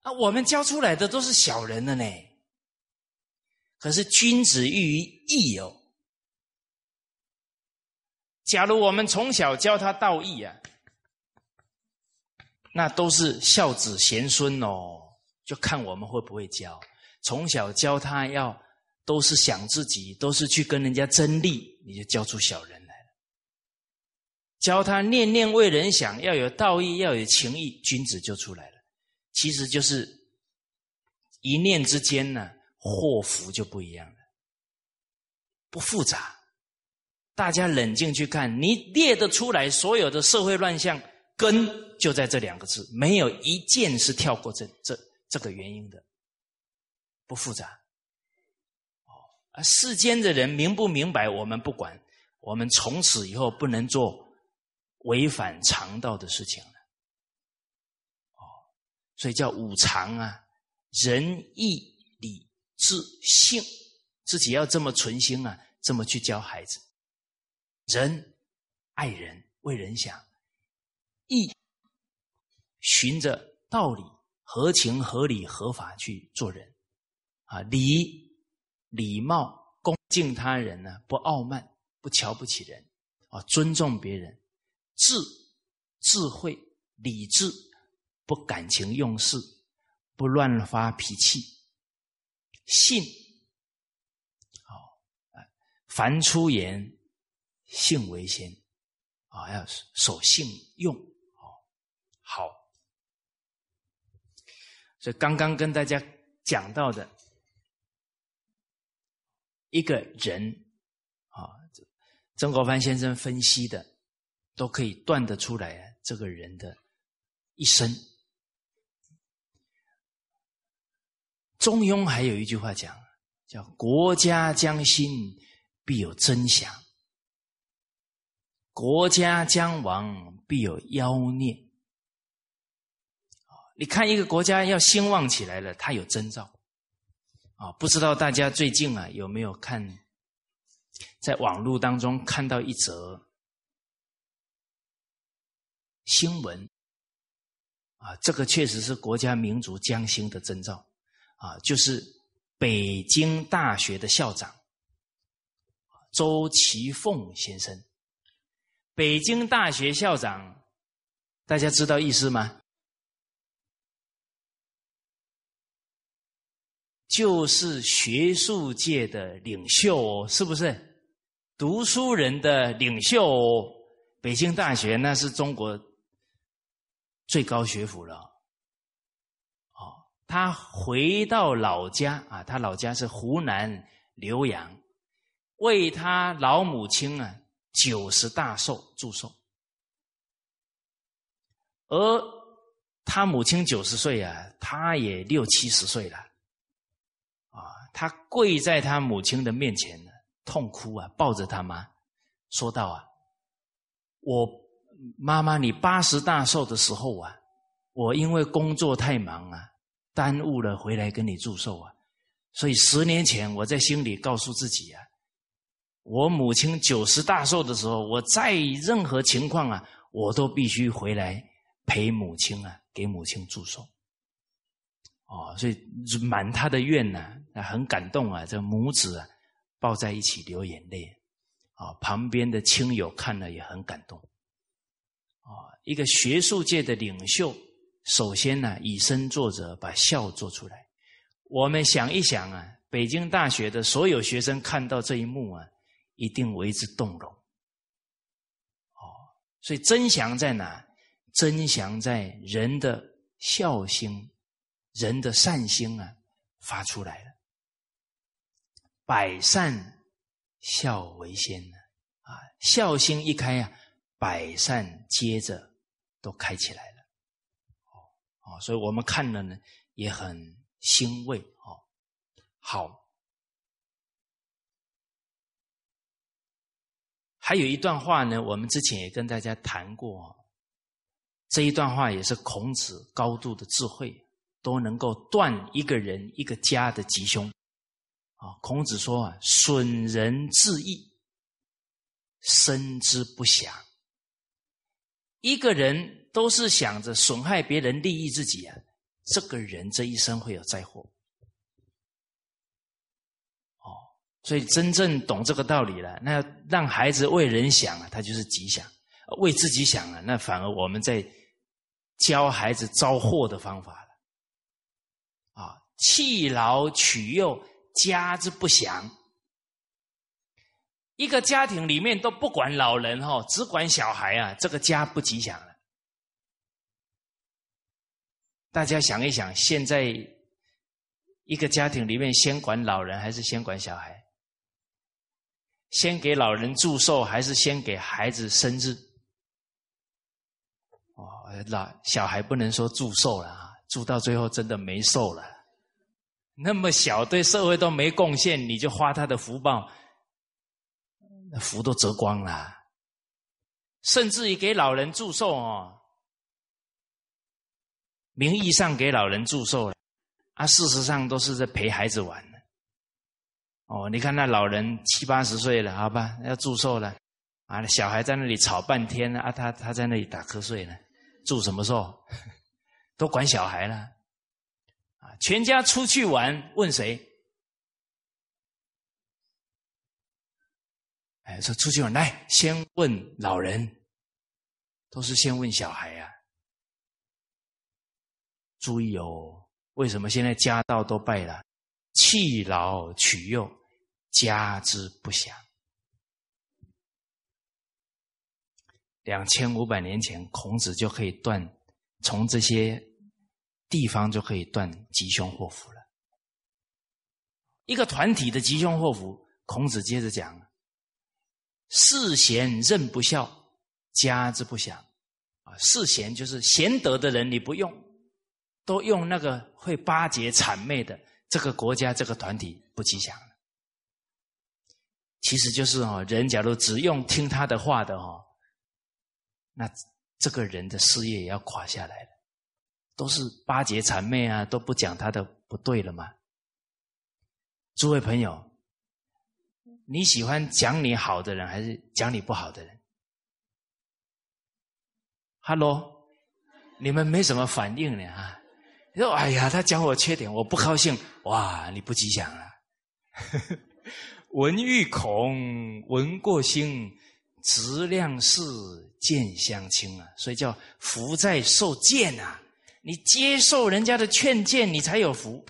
啊，我们教出来的都是小人了呢。可是君子喻于义哦。假如我们从小教他道义啊，那都是孝子贤孙哦。就看我们会不会教。从小教他要都是想自己，都是去跟人家争利，你就教出小人来了。教他念念为人想，要有道义，要有情义，君子就出来了。其实就是一念之间呢，祸福就不一样了，不复杂大家冷静去看，你列得出来所有的社会乱象根就在这两个字，没有一件是跳过这这这个原因的，不复杂。哦，而世间的人明不明白，我们不管，我们从此以后不能做违反常道的事情了。所以叫五常啊，仁义礼智信，自己要这么存心啊，这么去教孩子。仁，爱人，为人想；义，循着道理，合情合理合法去做人。啊，礼，礼貌，恭敬他人呢，不傲慢，不瞧不起人，啊，尊重别人。智，智慧，理智，不感情用事，不乱发脾气。信，好，凡出言。信为先，啊，要守信用，哦，好。所以刚刚跟大家讲到的一个人，啊，曾国藩先生分析的，都可以断得出来这个人的一生。中庸还有一句话讲，叫“国家将兴，必有真祥”。国家将亡，必有妖孽。你看一个国家要兴旺起来了，它有征兆。啊，不知道大家最近啊有没有看，在网络当中看到一则新闻？啊，这个确实是国家民族将兴的征兆。啊，就是北京大学的校长周其凤先生。北京大学校长，大家知道意思吗？就是学术界的领袖，是不是？读书人的领袖。北京大学那是中国最高学府了。他回到老家啊，他老家是湖南浏阳，为他老母亲啊。九十大寿祝寿，而他母亲九十岁啊，他也六七十岁了，啊，他跪在他母亲的面前呢，痛哭啊，抱着他妈，说道啊，我妈妈，你八十大寿的时候啊，我因为工作太忙啊，耽误了回来跟你祝寿啊，所以十年前我在心里告诉自己啊。我母亲九十大寿的时候，我在任何情况啊，我都必须回来陪母亲啊，给母亲祝寿。哦，所以满他的愿呢，很感动啊，这母子啊抱在一起流眼泪。啊，旁边的亲友看了也很感动。啊，一个学术界的领袖，首先呢以身作则，把孝做出来。我们想一想啊，北京大学的所有学生看到这一幕啊。一定为之动容，哦，所以真祥在哪？真祥在人的孝心，人的善心啊，发出来了。百善孝为先呢，啊，孝心一开啊，百善接着都开起来，所以我们看了呢，也很欣慰哦，好。还有一段话呢，我们之前也跟大家谈过。这一段话也是孔子高度的智慧，都能够断一个人、一个家的吉凶。啊，孔子说啊：“损人自益，生之不祥。”一个人都是想着损害别人、利益自己啊，这个人这一生会有灾祸。哦所以真正懂这个道理了，那让孩子为人想啊，他就是吉祥；为自己想啊，那反而我们在教孩子招祸的方法了。啊，弃老取幼，家之不祥。一个家庭里面都不管老人哈，只管小孩啊，这个家不吉祥了。大家想一想，现在一个家庭里面先管老人还是先管小孩？先给老人祝寿，还是先给孩子生日？哦，老小孩不能说祝寿了啊，祝到最后真的没寿了。那么小，对社会都没贡献，你就花他的福报，那福都折光了。甚至于给老人祝寿哦，名义上给老人祝寿了，啊，事实上都是在陪孩子玩。哦，你看那老人七八十岁了，好吧，要祝寿了，啊，小孩在那里吵半天啊，他他在那里打瞌睡呢，祝什么寿？都管小孩了，啊，全家出去玩，问谁？哎，说出去玩，来先问老人，都是先问小孩呀。注意哦，为什么现在家道都败了？弃老取幼。家之不祥。两千五百年前，孔子就可以断，从这些地方就可以断吉凶祸福了。一个团体的吉凶祸福，孔子接着讲：世贤任不孝，家之不祥。啊，世贤就是贤德的人，你不用，都用那个会巴结谄媚的，这个国家这个团体不吉祥。其实就是哦，人假如只用听他的话的哦，那这个人的事业也要垮下来了。都是巴结谄媚啊，都不讲他的不对了吗？诸位朋友，你喜欢讲你好的人，还是讲你不好的人？Hello，你们没什么反应呢啊？说：“哎呀，他讲我缺点，我不高兴。”哇，你不吉祥啊！闻欲恐，闻过心，质量是见相亲啊，所以叫福在受见啊。你接受人家的劝谏，你才有福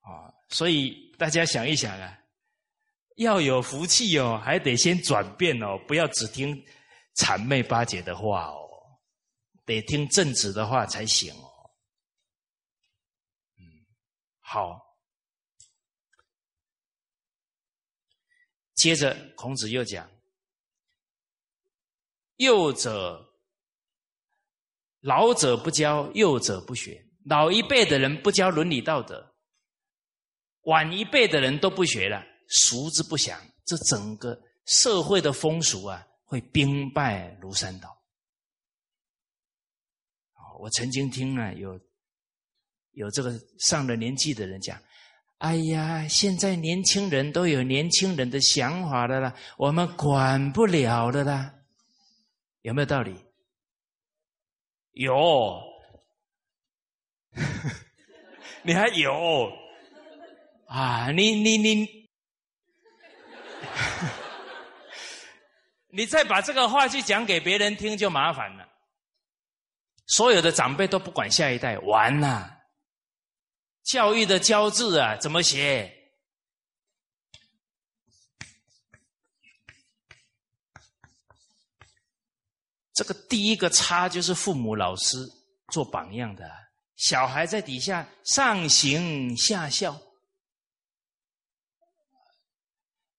啊。所以大家想一想啊，要有福气哦，还得先转变哦，不要只听谄媚巴结的话哦，得听正直的话才行哦。嗯，好。接着，孔子又讲：“幼者，老者不教，幼者不学。老一辈的人不教伦理道德，晚一辈的人都不学了，俗之不详。这整个社会的风俗啊，会兵败如山倒。”我曾经听了有有这个上了年纪的人讲。哎呀，现在年轻人都有年轻人的想法的啦，我们管不了的啦，有没有道理？有，你还有啊？你你你，你再把这个话去讲给别人听就麻烦了。所有的长辈都不管下一代，完了。教育的教字啊，怎么写？这个第一个差就是父母、老师做榜样的，小孩在底下上行下效，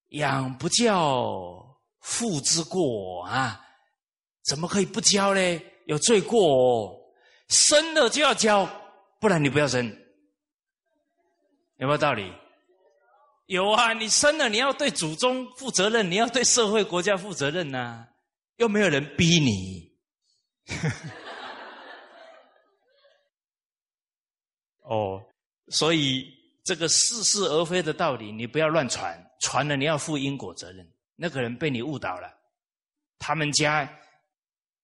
养不教，父之过啊！怎么可以不教呢？有罪过哦！生了就要教，不然你不要生。有没有道理？有啊！你生了，你要对祖宗负责任，你要对社会国家负责任呐。又没有人逼你。哦，所以这个似是而非的道理，你不要乱传，传了你要负因果责任。那个人被你误导了，他们家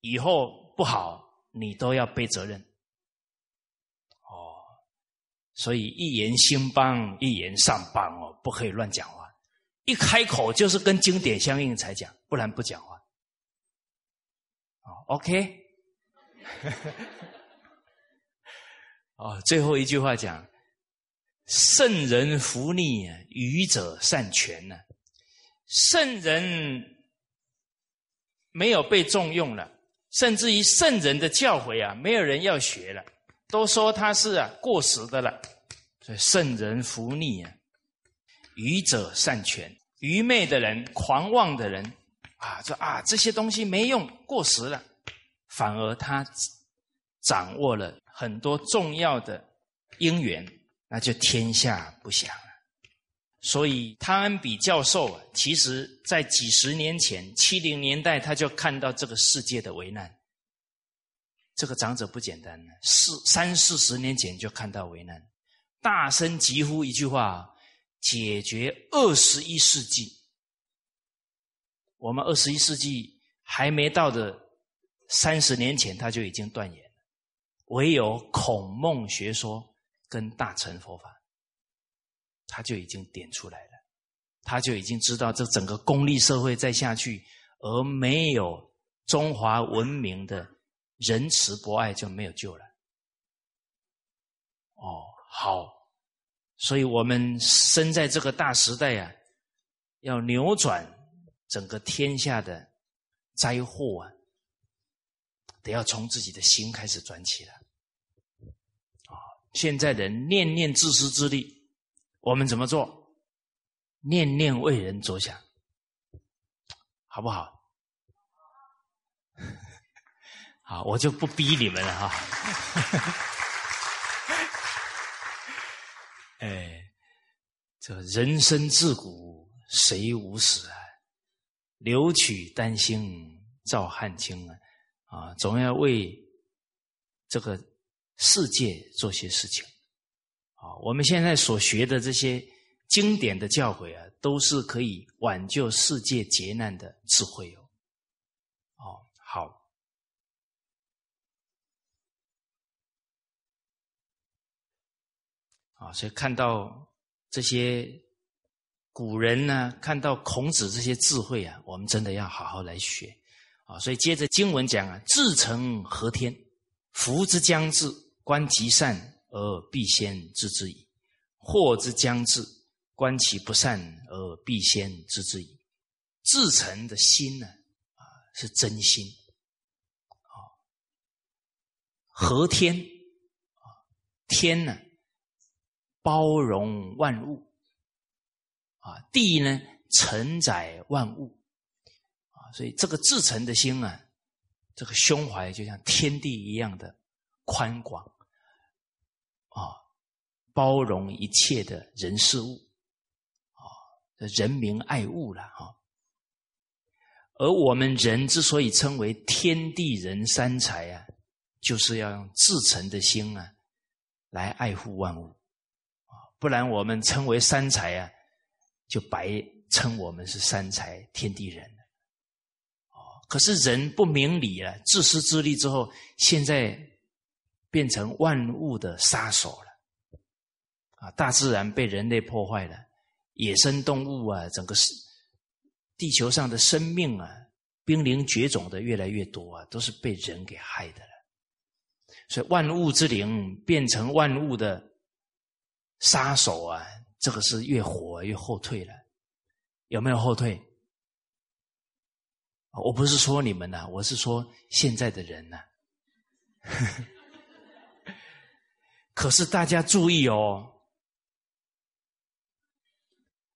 以后不好，你都要背责任哦。所以一言兴邦，一言丧邦哦，不可以乱讲话。一开口就是跟经典相应才讲，不然不讲话。哦，OK。哦，最后一句话讲：圣人福逆，愚者善权呢。圣人没有被重用了，甚至于圣人的教诲啊，没有人要学了。都说他是啊过时的了，所以圣人福逆啊，愚者善权，愚昧的人、狂妄的人啊，说啊这些东西没用，过时了，反而他掌握了很多重要的因缘，那就天下不祥。所以汤恩比教授啊，其实在几十年前，七零年代他就看到这个世界的危难。这个长者不简单呢，四三四十年前就看到危难，大声疾呼一句话：解决二十一世纪。我们二十一世纪还没到的三十年前，他就已经断言了，唯有孔孟学说跟大乘佛法，他就已经点出来了，他就已经知道这整个功利社会再下去，而没有中华文明的。仁慈博爱就没有救了。哦，好，所以我们生在这个大时代啊，要扭转整个天下的灾祸啊，得要从自己的心开始转起来。啊，现在人念念自私自利，我们怎么做？念念为人着想，好不好？啊，我就不逼你们了哈。哎，这人生自古谁无死啊？留取丹心照汗青啊！啊，总要为这个世界做些事情。啊，我们现在所学的这些经典的教诲啊，都是可以挽救世界劫难的智慧哦。哦，好。啊，所以看到这些古人呢，看到孔子这些智慧啊，我们真的要好好来学啊。所以接着经文讲啊，至诚和天，福之将至，观其善而必先知之矣；祸之将至，观其不善而必先知之矣。至诚的心呢，啊，是真心啊。和天啊，天呢？包容万物，啊，地呢承载万物，啊，所以这个至诚的心啊，这个胸怀就像天地一样的宽广，包容一切的人事物，啊，人民爱物了哈。而我们人之所以称为天地人三才啊，就是要用至诚的心啊，来爱护万物。啊不然我们称为三才啊，就白称我们是三才天地人。可是人不明理了，自私自利之后，现在变成万物的杀手了。啊，大自然被人类破坏了，野生动物啊，整个是地球上的生命啊，濒临绝种的越来越多啊，都是被人给害的了。所以万物之灵变成万物的。杀手啊，这个是越活越后退了，有没有后退？我不是说你们呐，我是说现在的人呐。可是大家注意哦，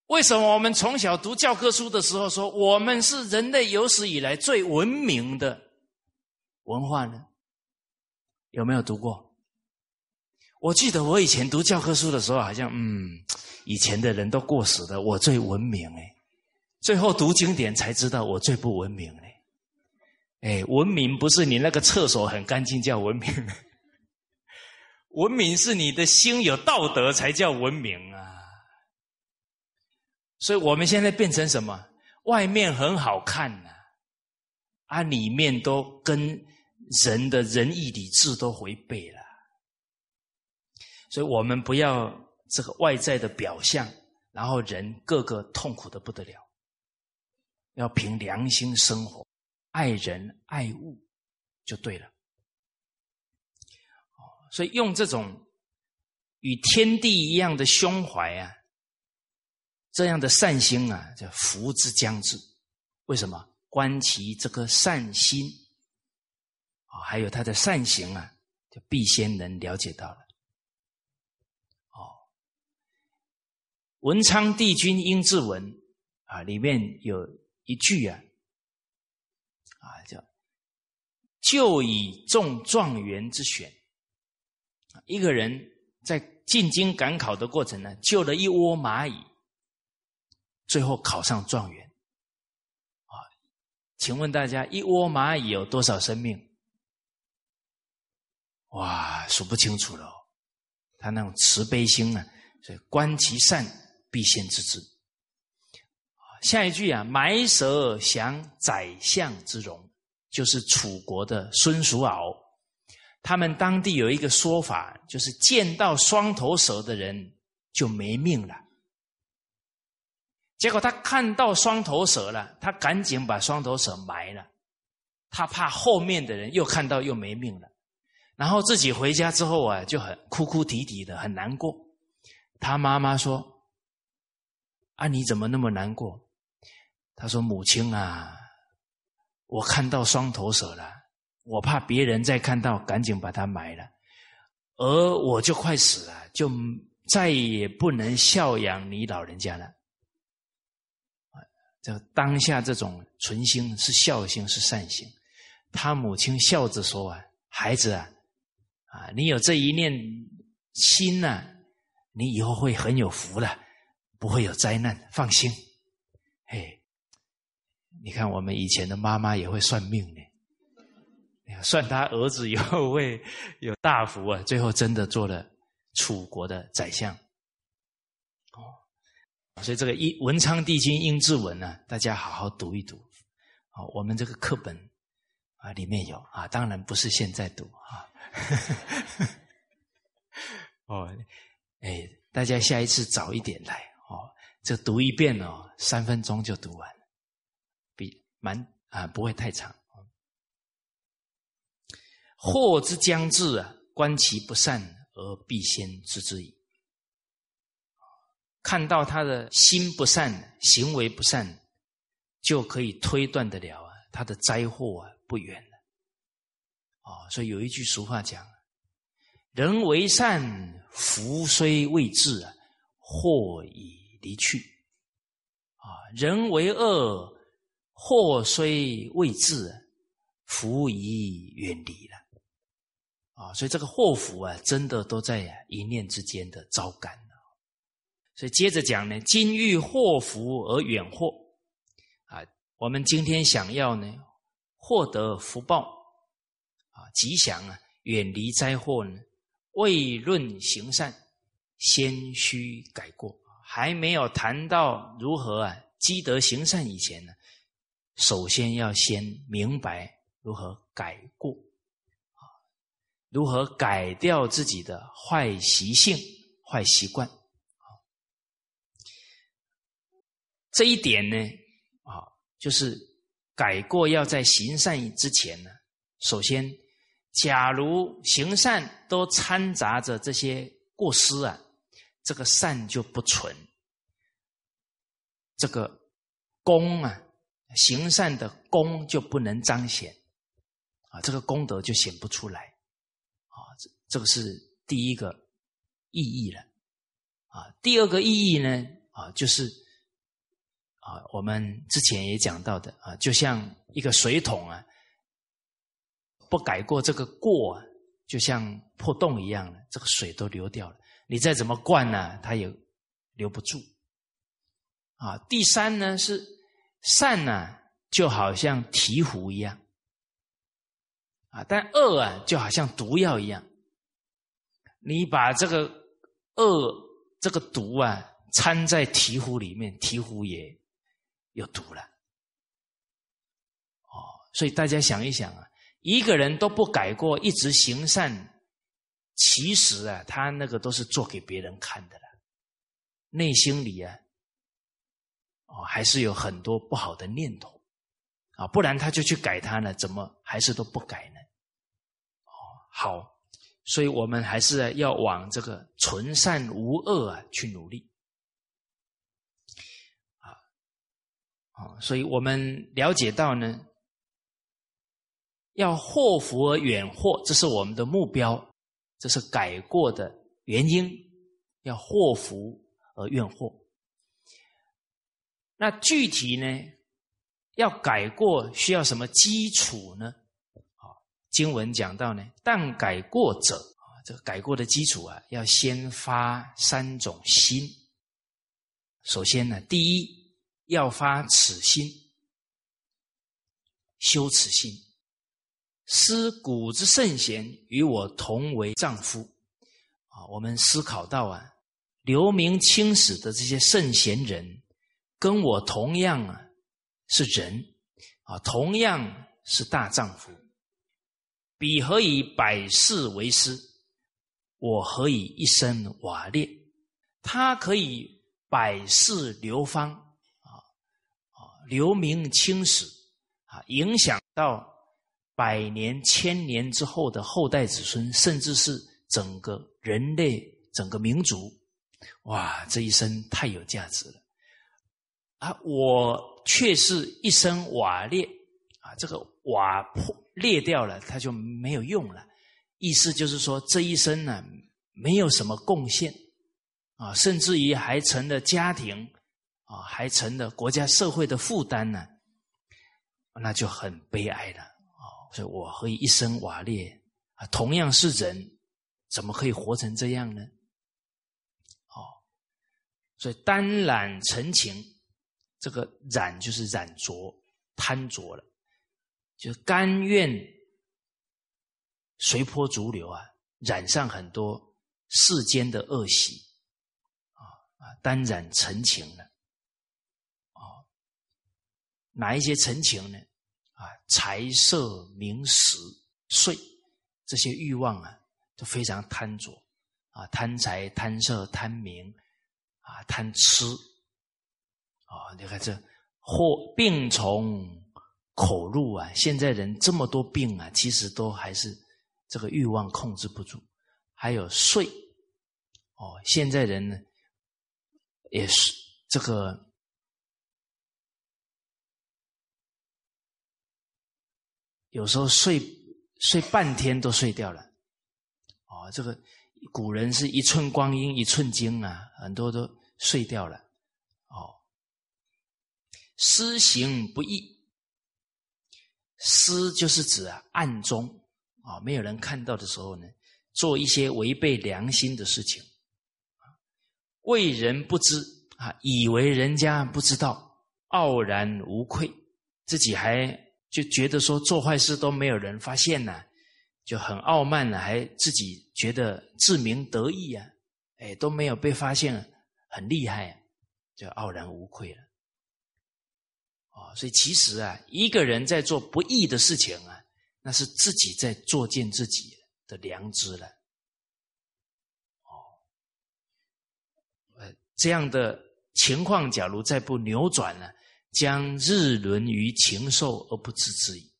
为什么我们从小读教科书的时候说我们是人类有史以来最文明的文化呢？有没有读过？我记得我以前读教科书的时候，好像嗯，以前的人都过时的，我最文明哎。最后读经典才知道，我最不文明哎。哎，文明不是你那个厕所很干净叫文明，文明是你的心有道德才叫文明啊。所以我们现在变成什么？外面很好看呐，啊，里面都跟人的仁义礼智都违背了。所以我们不要这个外在的表象，然后人个个痛苦的不得了。要凭良心生活，爱人爱物就对了。所以用这种与天地一样的胸怀啊，这样的善心啊，叫福之将至。为什么？观其这颗善心啊，还有他的善行啊，就必先能了解到了。哦文昌帝君英志文啊，里面有一句啊，啊叫“就以中状元之选”，一个人在进京赶考的过程呢，救了一窝蚂蚁，最后考上状元。啊，请问大家，一窝蚂蚁有多少生命？哇，数不清楚了。他那种慈悲心啊，所以观其善。必先知之。下一句啊，埋蛇降宰相之容，就是楚国的孙叔敖。他们当地有一个说法，就是见到双头蛇的人就没命了。结果他看到双头蛇了，他赶紧把双头蛇埋了，他怕后面的人又看到又没命了。然后自己回家之后啊，就很哭哭啼啼的，很难过。他妈妈说。啊，你怎么那么难过？他说：“母亲啊，我看到双头蛇了，我怕别人再看到，赶紧把它埋了，而我就快死了，就再也不能孝养你老人家了。”这当下这种存心是孝心是善心，他母亲笑着说：“啊，孩子啊，啊，你有这一念心呐，你以后会很有福的。”不会有灾难，放心。嘿，你看我们以前的妈妈也会算命呢，算他儿子以后会有大福啊，最后真的做了楚国的宰相。所以这个一文昌帝君应字文呢，大家好好读一读。哦，我们这个课本啊里面有啊，当然不是现在读啊。哦，哎，大家下一次早一点来哦。这读一遍哦，三分钟就读完，比蛮啊不会太长。祸之将至啊，观其不善而必先知之矣。看到他的心不善，行为不善，就可以推断得了啊，他的灾祸啊不远了。哦，所以有一句俗话讲：“人为善，福虽未至啊，祸已。”离去，啊！人为恶，祸虽未至，福已远离了。啊！所以这个祸福啊，真的都在一念之间的招感所以接着讲呢，今欲祸福而远祸，啊！我们今天想要呢，获得福报，啊，吉祥啊，远离灾祸呢，未论行善，先须改过。还没有谈到如何啊积德行善以前呢，首先要先明白如何改过，啊，如何改掉自己的坏习性、坏习惯，啊，这一点呢，啊，就是改过要在行善之前呢，首先，假如行善都掺杂着这些过失啊。这个善就不纯，这个功啊，行善的功就不能彰显，啊，这个功德就显不出来，啊，这这个是第一个意义了，啊，第二个意义呢，啊，就是啊，我们之前也讲到的啊，就像一个水桶啊，不改过这个过，就像破洞一样的，这个水都流掉了。你再怎么灌呢，它也留不住。啊，第三呢是善呢，就好像醍醐一样，啊，但恶啊就好像毒药一样。你把这个恶这个毒啊掺在醍醐里面，醍醐也有毒了。哦，所以大家想一想啊，一个人都不改过，一直行善。其实啊，他那个都是做给别人看的了，内心里啊，哦，还是有很多不好的念头啊，不然他就去改他呢，怎么还是都不改呢？哦，好，所以我们还是要往这个纯善无恶啊去努力啊，所以我们了解到呢，要祸福而远祸，这是我们的目标。这是改过的原因，要祸福而怨祸那具体呢，要改过需要什么基础呢？啊，经文讲到呢，但改过者啊，这个改过的基础啊，要先发三种心。首先呢，第一要发此心，修此心，思古之圣贤与我同为丈夫啊。我们思考到啊，留名青史的这些圣贤人。跟我同样啊是人啊，同样是大丈夫。彼何以百世为师？我何以一生瓦裂？他可以百世流芳，留名青史啊，影响到百年、千年之后的后代子孙，甚至是整个人类、整个民族。哇，这一生太有价值了。啊，我却是一身瓦裂啊！这个瓦破裂掉了，它就没有用了。意思就是说，这一生呢，没有什么贡献啊，甚至于还成了家庭啊，还成了国家社会的负担呢，那就很悲哀了啊！所以我何以一生瓦裂啊？同样是人，怎么可以活成这样呢？哦，所以单染成情。这个染就是染浊、贪浊了，就甘愿随波逐流啊，染上很多世间的恶习啊啊，单染成情了，哪一些陈情呢？啊，财色名食睡这些欲望啊，都非常贪着啊，贪财、贪色、贪名啊，贪吃。啊，你看这或病从口入啊！现在人这么多病啊，其实都还是这个欲望控制不住。还有睡哦，现在人呢也是这个有时候睡睡半天都睡掉了。哦，这个古人是一寸光阴一寸金啊，很多都睡掉了。哦私行不义，私就是指啊暗中啊没有人看到的时候呢，做一些违背良心的事情，为人不知啊，以为人家不知道，傲然无愧，自己还就觉得说做坏事都没有人发现呢，就很傲慢了，还自己觉得自鸣得意啊，哎都没有被发现，很厉害，啊就傲然无愧了。啊，所以其实啊，一个人在做不义的事情啊，那是自己在作践自己的良知了。哦，呃，这样的情况，假如再不扭转呢，将日沦于禽兽而不自知矣，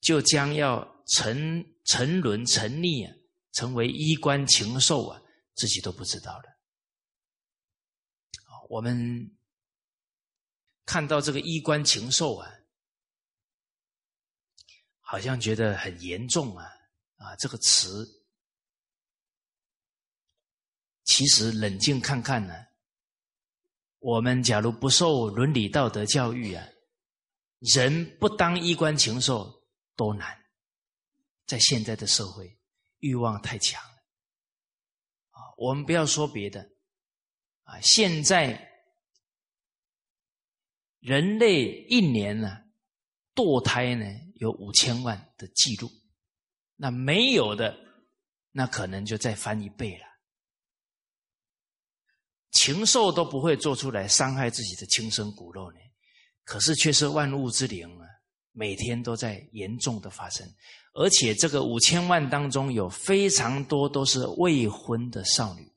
就将要沉沉沦沉溺啊，成为衣冠禽兽啊，自己都不知道了。我们。看到这个衣冠禽兽啊，好像觉得很严重啊啊！这个词，其实冷静看看呢，我们假如不受伦理道德教育啊，人不当衣冠禽兽多难。在现在的社会，欲望太强了啊！我们不要说别的啊，现在。人类一年呢，堕胎呢有五千万的记录，那没有的，那可能就再翻一倍了。禽兽都不会做出来伤害自己的亲生骨肉呢，可是却是万物之灵啊，每天都在严重的发生，而且这个五千万当中有非常多都是未婚的少女，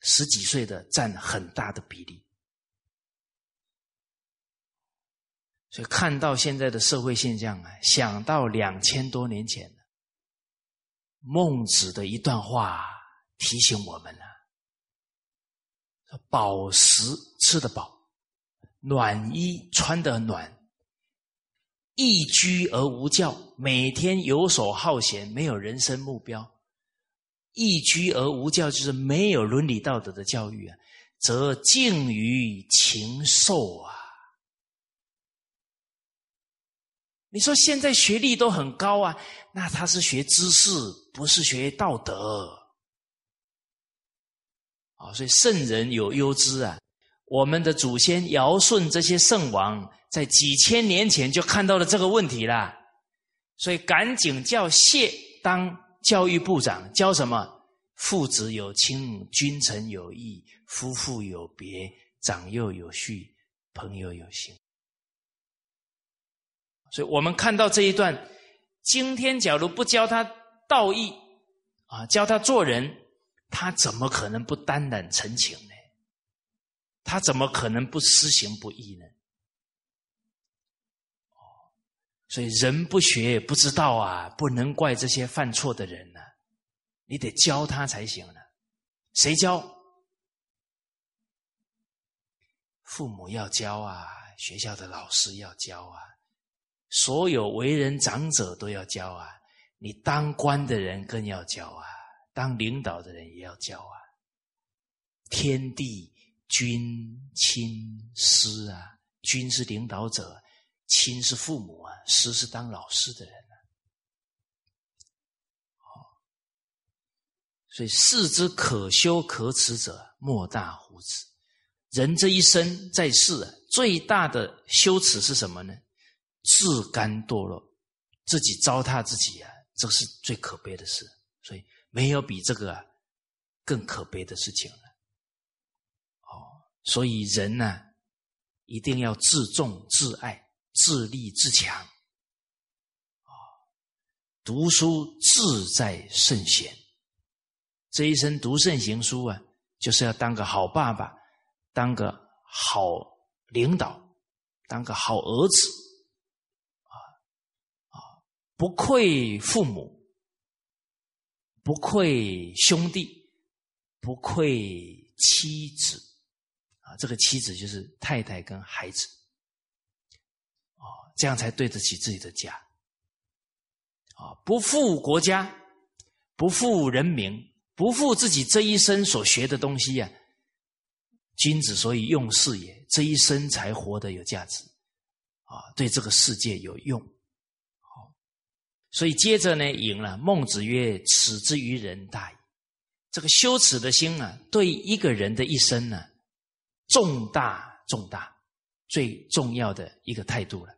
十几岁的占很大的比例。所以看到现在的社会现象啊，想到两千多年前的孟子的一段话，提醒我们了：饱食吃得饱，暖衣穿得暖，逸居而无教，每天游手好闲，没有人生目标。逸居而无教，就是没有伦理道德的教育啊。则敬于禽兽啊！你说现在学历都很高啊，那他是学知识，不是学道德所以圣人有忧之啊。我们的祖先尧舜这些圣王，在几千年前就看到了这个问题啦，所以赶紧叫谢当教育部长，教什么？父子有亲，君臣有义，夫妇有别，长幼有序，朋友有信。所以我们看到这一段，今天假如不教他道义啊，教他做人，他怎么可能不担染陈情呢？他怎么可能不施行不义呢？哦，所以人不学不知道啊，不能怪这些犯错的人呢。你得教他才行呢。谁教？父母要教啊，学校的老师要教啊，所有为人长者都要教啊。你当官的人更要教啊，当领导的人也要教啊。天地君亲师啊，君是领导者，亲是父母啊，师是当老师的人啊。好。所以，世之可修可耻者，莫大乎此。人这一生在世啊，最大的羞耻是什么呢？自甘堕落，自己糟蹋自己啊，这是最可悲的事。所以，没有比这个更可悲的事情了。哦，所以人呢，一定要自重、自爱、自立、自强。啊，读书自在圣贤。这一生读圣贤书啊，就是要当个好爸爸，当个好领导，当个好儿子，啊啊，不愧父母，不愧兄弟，不愧妻子，啊，这个妻子就是太太跟孩子，啊，这样才对得起自己的家，啊，不负国家，不负人民。不负自己这一生所学的东西呀，君子所以用事也，这一生才活得有价值，啊，对这个世界有用。所以接着呢，赢了孟子曰：“耻之于人大矣。”这个羞耻的心啊，对一个人的一生呢，重大重大，最重要的一个态度了。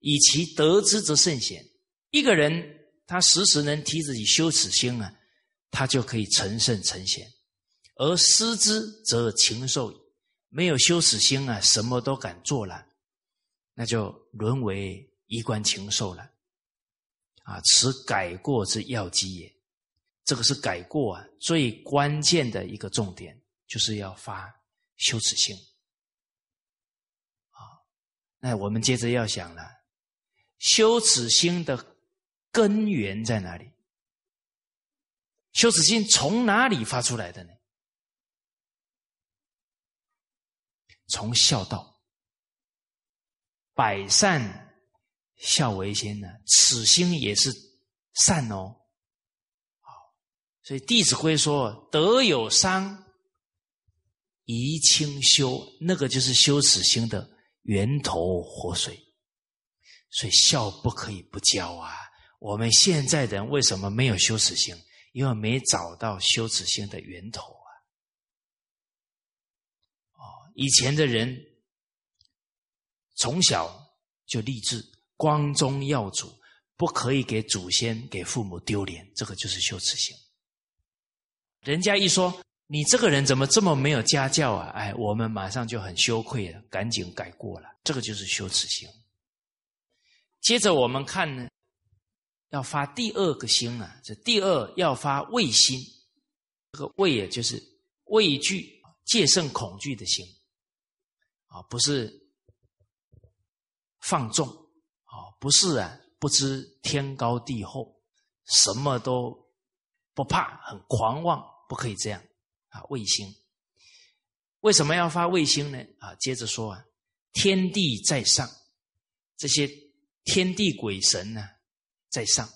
以其得之则圣贤。一个人他时时能提自己羞耻心啊。他就可以成圣成贤，而失之则禽兽矣。没有羞耻心啊，什么都敢做了，那就沦为衣冠禽兽了。啊，此改过之要机也。这个是改过啊，最关键的一个重点，就是要发羞耻心。啊，那我们接着要想了，羞耻心的根源在哪里？羞耻心从哪里发出来的呢？从孝道，百善孝为先呢，此心也是善哦。好，所以《弟子规》说：“德有伤，贻亲羞。”那个就是羞耻心的源头活水。所以孝不可以不教啊！我们现在人为什么没有羞耻心？因为没找到羞耻心的源头啊！哦，以前的人从小就立志光宗耀祖，不可以给祖先、给父母丢脸，这个就是羞耻心。人家一说你这个人怎么这么没有家教啊？哎，我们马上就很羞愧了，赶紧改过了，这个就是羞耻心。接着我们看呢。要发第二个心啊，这第二要发畏心，这个畏也就是畏惧、戒慎恐惧的心啊，不是放纵，不是啊，不知天高地厚，什么都不怕，很狂妄，不可以这样啊，卫星。为什么要发卫星呢？啊，接着说啊，天地在上，这些天地鬼神呢？在上，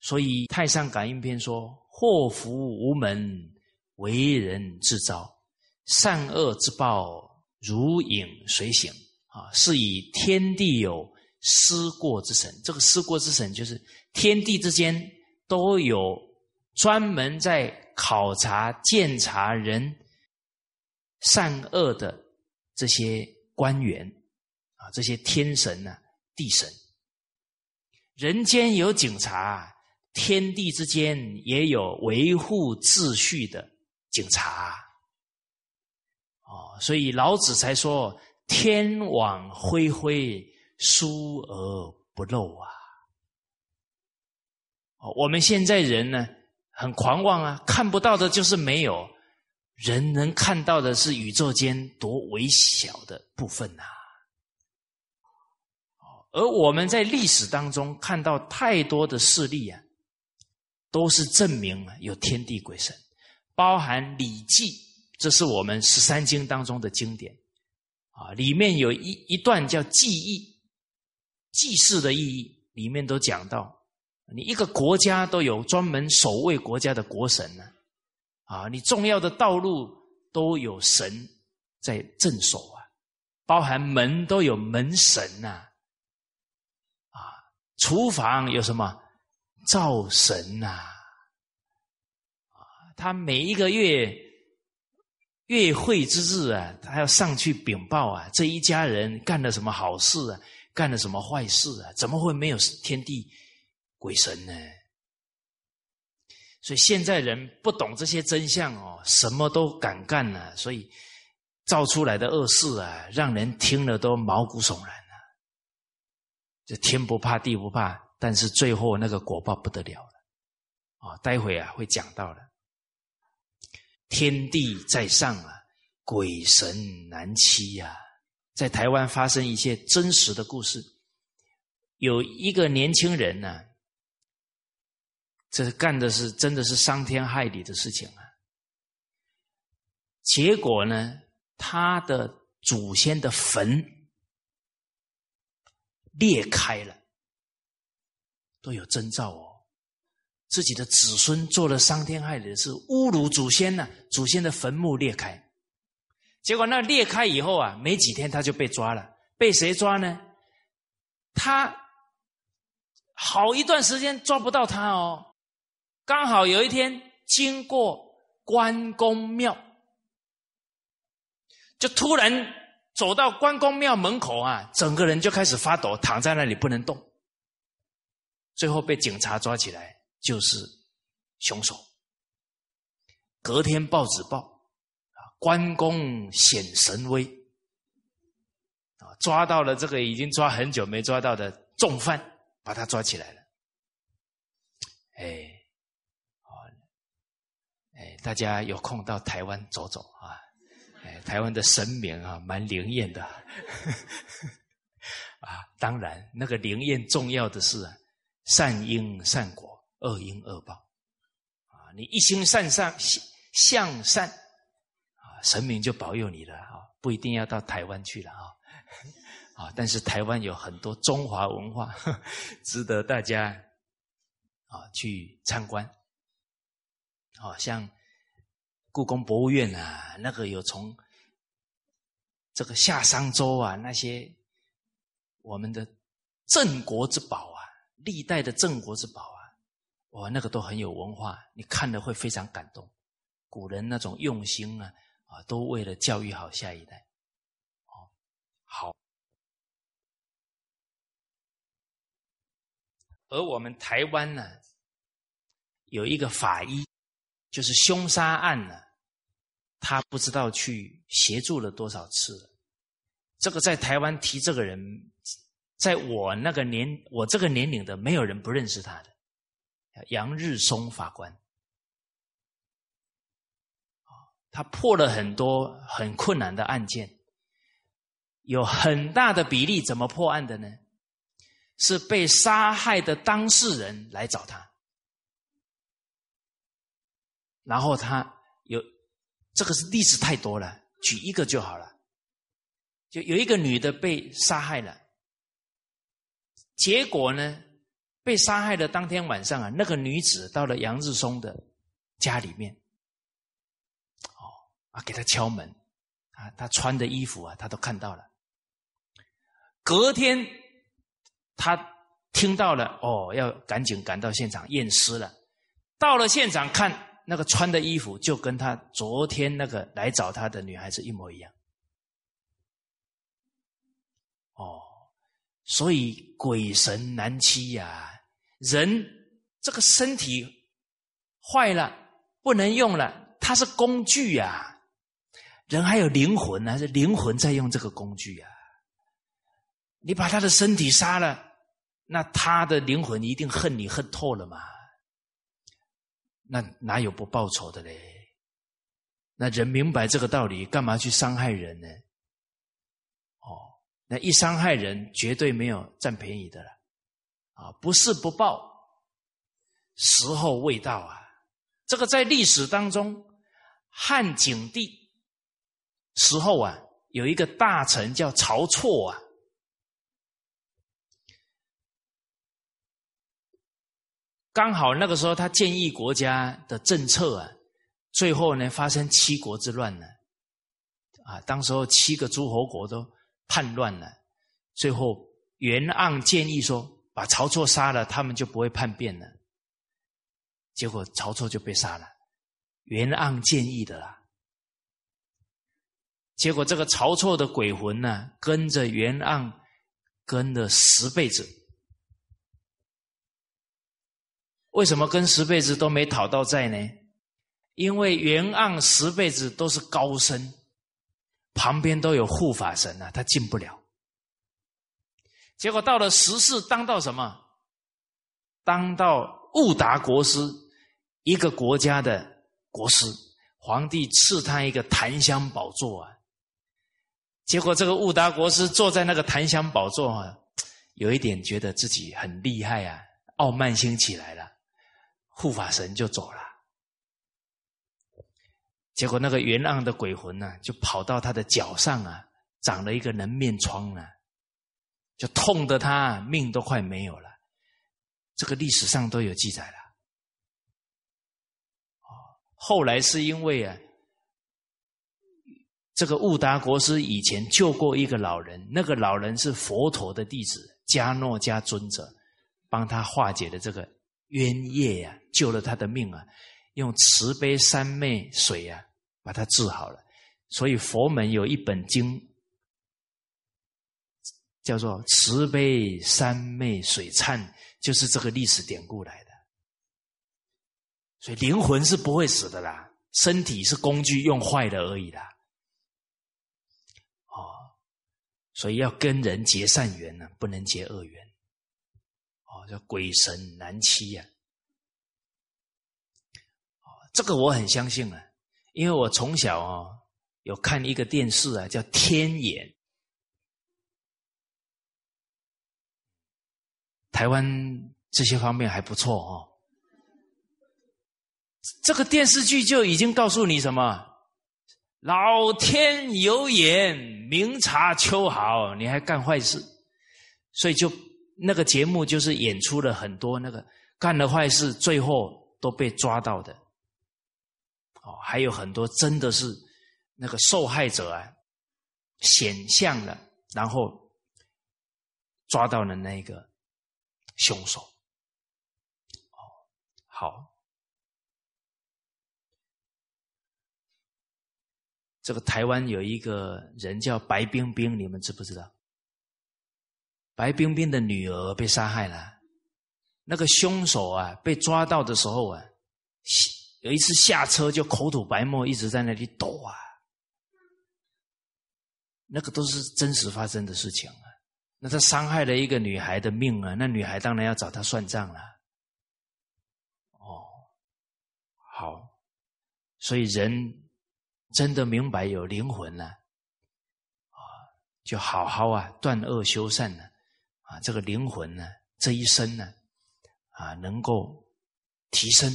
所以《太上感应篇》说：“祸福无门，为人自招。善恶之报如影随形啊，是以天地有思过之神。这个思过之神，就是天地之间都有专门在考察、鉴察人善恶的这些官员啊，这些天神呐、地神。人间有警察，天地之间也有维护秩序的警察。哦，所以老子才说：“天网恢恢，疏而不漏啊！”，我们现在人呢，很狂妄啊，看不到的就是没有，人能看到的是宇宙间多微小的部分呐。而我们在历史当中看到太多的事例啊，都是证明有天地鬼神，包含《礼记》，这是我们十三经当中的经典啊，里面有一一段叫“记义”，祭祀的意义，里面都讲到，你一个国家都有专门守卫国家的国神呢，啊，你重要的道路都有神在镇守啊，包含门都有门神呐。啊厨房有什么灶神呐？啊，他每一个月月会之日啊，他要上去禀报啊，这一家人干了什么好事啊，干了什么坏事啊？怎么会没有天地鬼神呢？所以现在人不懂这些真相哦，什么都敢干呢，所以造出来的恶事啊，让人听了都毛骨悚然啊。这天不怕地不怕，但是最后那个果报不得了了啊！待会啊会讲到的，天地在上啊，鬼神难欺呀。在台湾发生一些真实的故事，有一个年轻人呢，这干的是真的是伤天害理的事情啊。结果呢，他的祖先的坟。裂开了，都有征兆哦。自己的子孙做了伤天害理的事，侮辱祖先呢。祖先的坟墓裂开，结果那裂开以后啊，没几天他就被抓了。被谁抓呢？他好一段时间抓不到他哦。刚好有一天经过关公庙，就突然。走到关公庙门口啊，整个人就开始发抖，躺在那里不能动。最后被警察抓起来，就是凶手。隔天报纸报，关公显神威啊，抓到了这个已经抓很久没抓到的重犯，把他抓起来了。哎，哎，大家有空到台湾走走啊。哎台湾的神明啊，蛮灵验的 啊。当然，那个灵验重要的是善因善果，恶因恶报啊。你一心向善向善，神明就保佑你了啊。不一定要到台湾去了啊 啊。但是台湾有很多中华文化，值得大家啊去参观。好像故宫博物院啊，那个有从。这个夏商周啊，那些我们的镇国之宝啊，历代的镇国之宝啊，哇，那个都很有文化，你看了会非常感动。古人那种用心啊，啊，都为了教育好下一代。哦，好。而我们台湾呢，有一个法医，就是凶杀案呢。他不知道去协助了多少次，这个在台湾提这个人，在我那个年我这个年龄的，没有人不认识他的，杨日松法官，他破了很多很困难的案件，有很大的比例怎么破案的呢？是被杀害的当事人来找他，然后他有。这个是例子太多了，举一个就好了。就有一个女的被杀害了，结果呢，被杀害的当天晚上啊，那个女子到了杨日松的家里面，啊，给他敲门啊，他穿的衣服啊，他都看到了。隔天，他听到了，哦，要赶紧赶到现场验尸了。到了现场看，那个穿的衣服就跟他昨天那个来找他的女孩子一模一样。哦，所以鬼神难欺呀！人这个身体坏了，不能用了，它是工具呀。人还有灵魂呢，是灵魂在用这个工具啊。你把他的身体杀了，那他的灵魂一定恨你恨透了嘛？那哪有不报仇的嘞？那人明白这个道理，干嘛去伤害人呢？哦，那一伤害人，绝对没有占便宜的了。啊，不是不报，时候未到啊！这个在历史当中，汉景帝时候啊，有一个大臣叫曹错啊。刚好那个时候，他建议国家的政策啊，最后呢发生七国之乱了，啊，当时候七个诸侯国都叛乱了，最后袁盎建议说，把曹错杀了，他们就不会叛变了。结果曹错就被杀了，袁盎建议的啦。结果这个曹错的鬼魂呢，跟着袁盎跟了十辈子。为什么跟十辈子都没讨到债呢？因为袁盎十辈子都是高僧，旁边都有护法神啊，他进不了。结果到了十世，当到什么？当到悟达国师，一个国家的国师，皇帝赐他一个檀香宝座啊。结果这个悟达国师坐在那个檀香宝座啊，有一点觉得自己很厉害啊，傲慢心起来了。护法神就走了，结果那个元盎的鬼魂呢，就跑到他的脚上啊，长了一个人面疮呢，就痛得他命都快没有了。这个历史上都有记载了。后来是因为啊，这个悟达国师以前救过一个老人，那个老人是佛陀的弟子迦诺迦尊者，帮他化解了这个。冤业呀，救了他的命啊！用慈悲三昧水呀，把他治好了。所以佛门有一本经，叫做“慈悲三昧水忏”，就是这个历史典故来的。所以灵魂是不会死的啦，身体是工具用坏的而已啦。哦，所以要跟人结善缘呢，不能结恶缘。哦叫鬼神难欺呀！这个我很相信啊，因为我从小啊有看一个电视啊，叫《天眼》，台湾这些方面还不错哦。这个电视剧就已经告诉你什么？老天有眼，明察秋毫，你还干坏事，所以就。那个节目就是演出了很多那个干了坏事，最后都被抓到的，哦，还有很多真的是那个受害者啊显像了，然后抓到了那个凶手。哦，好，这个台湾有一个人叫白冰冰，你们知不知道？白冰冰的女儿被杀害了，那个凶手啊被抓到的时候啊，有一次下车就口吐白沫，一直在那里抖啊。那个都是真实发生的事情啊。那他伤害了一个女孩的命啊，那女孩当然要找他算账了。哦，好，所以人真的明白有灵魂了啊，就好好啊断恶修善呢。啊，这个灵魂呢，这一生呢，啊，能够提升，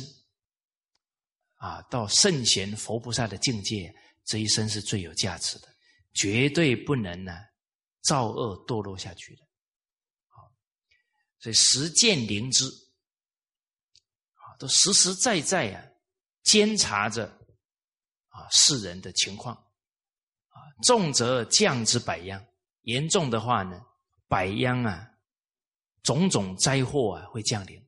啊，到圣贤佛菩萨的境界，这一生是最有价值的，绝对不能呢，造恶堕落下去的。好，所以实践灵知，啊，都实实在在啊，监察着，啊世人的情况啊，重则降之百殃，严重的话呢，百殃啊，种种灾祸啊会降临。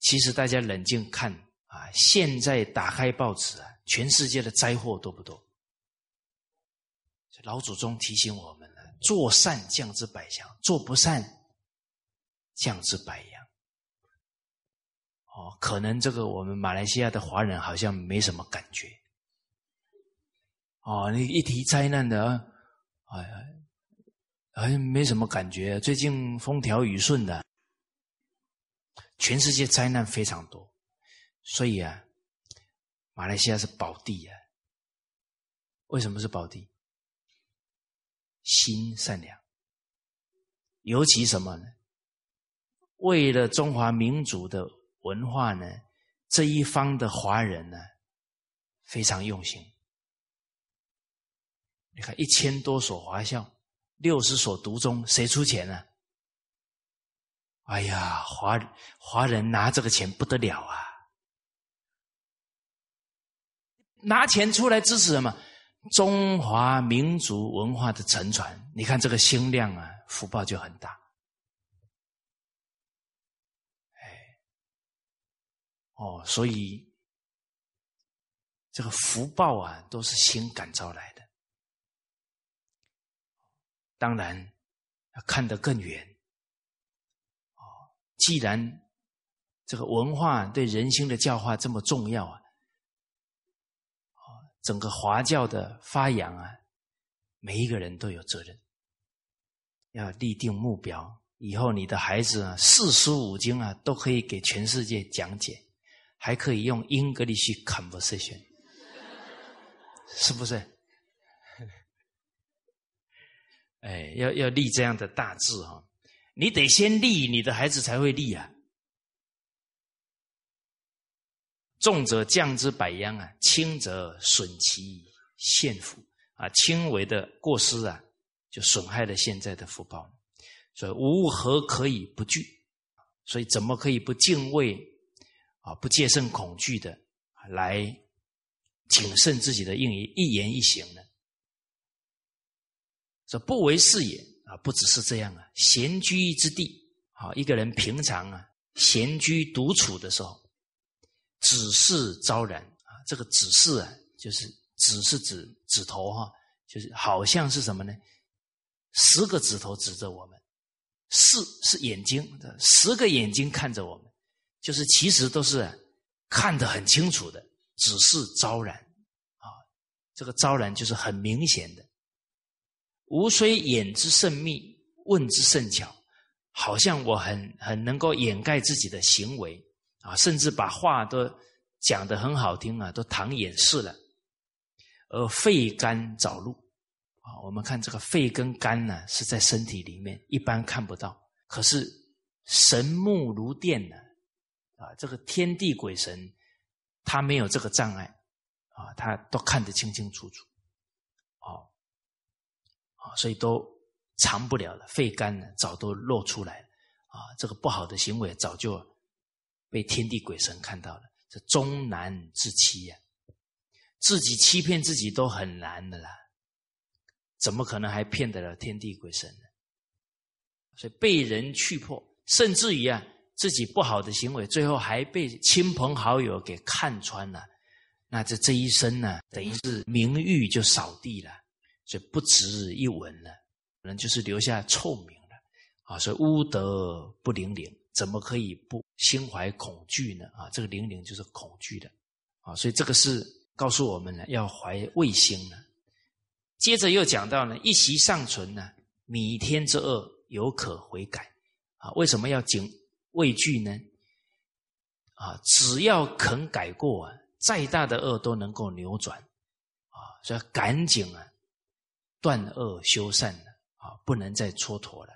其实大家冷静看啊，现在打开报纸啊，全世界的灾祸多不多？老祖宗提醒我们了：做善降之百祥，做不善降之百殃。哦，可能这个我们马来西亚的华人好像没什么感觉。哦，你一提灾难的，哎呀，好像没什么感觉。最近风调雨顺的，全世界灾难非常多，所以啊，马来西亚是宝地啊。为什么是宝地？心善良，尤其什么呢？为了中华民族的文化呢，这一方的华人呢，非常用心。你看，一千多所华校，六十所独中，谁出钱呢？哎呀，华华人拿这个钱不得了啊！拿钱出来支持什么？中华民族文化的沉传，你看这个心量啊，福报就很大。哎，哦，所以这个福报啊，都是心感召来。当然要看得更远。哦，既然这个文化对人心的教化这么重要啊。整个华教的发扬啊，每一个人都有责任，要立定目标。以后你的孩子啊，四书五经啊，都可以给全世界讲解，还可以用英格里去 conversation，是不是？哎，要要立这样的大志哈，你得先立，你的孩子才会立啊。重则降之百殃啊，轻则损其现福啊，轻微的过失啊，就损害了现在的福报。所以无何可以不惧？所以怎么可以不敬畏啊？不戒慎恐惧的来谨慎自己的应一言一行呢？这不为是也啊！不只是这样啊，闲居之地啊，一个人平常啊，闲居独处的时候。指示昭然啊，这个指示啊，就是指是指指头哈，就是好像是什么呢？十个指头指着我们，是是眼睛十个眼睛看着我们，就是其实都是看得很清楚的。指示昭然啊，这个昭然就是很明显的。吾虽眼之甚密，问之甚巧，好像我很很能够掩盖自己的行为。啊，甚至把话都讲得很好听啊，都淌眼视了。而肺肝早露啊，我们看这个肺跟肝呢，是在身体里面，一般看不到。可是神目如电呢，啊，这个天地鬼神，他没有这个障碍啊，他都看得清清楚楚。所以都藏不了了。肺肝呢，早都露出来啊，这个不好的行为早就。被天地鬼神看到了，这终难之期呀！自己欺骗自己都很难的啦，怎么可能还骗得了天地鬼神呢？所以被人去破，甚至于啊，自己不好的行为，最后还被亲朋好友给看穿了，那这这一生呢，等于是名誉就扫地了，所以不值一文了，可能就是留下臭名了啊！所以污德不灵灵。怎么可以不心怀恐惧呢？啊，这个灵灵就是恐惧的，啊，所以这个是告诉我们呢，要怀畏心呢。接着又讲到呢，一息尚存呢，弥天之恶犹可悔改，啊，为什么要警畏惧呢？啊，只要肯改过啊，再大的恶都能够扭转，啊，所以赶紧啊，断恶修善了，啊，不能再蹉跎了。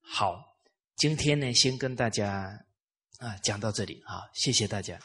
好。今天呢，先跟大家啊讲到这里啊，谢谢大家。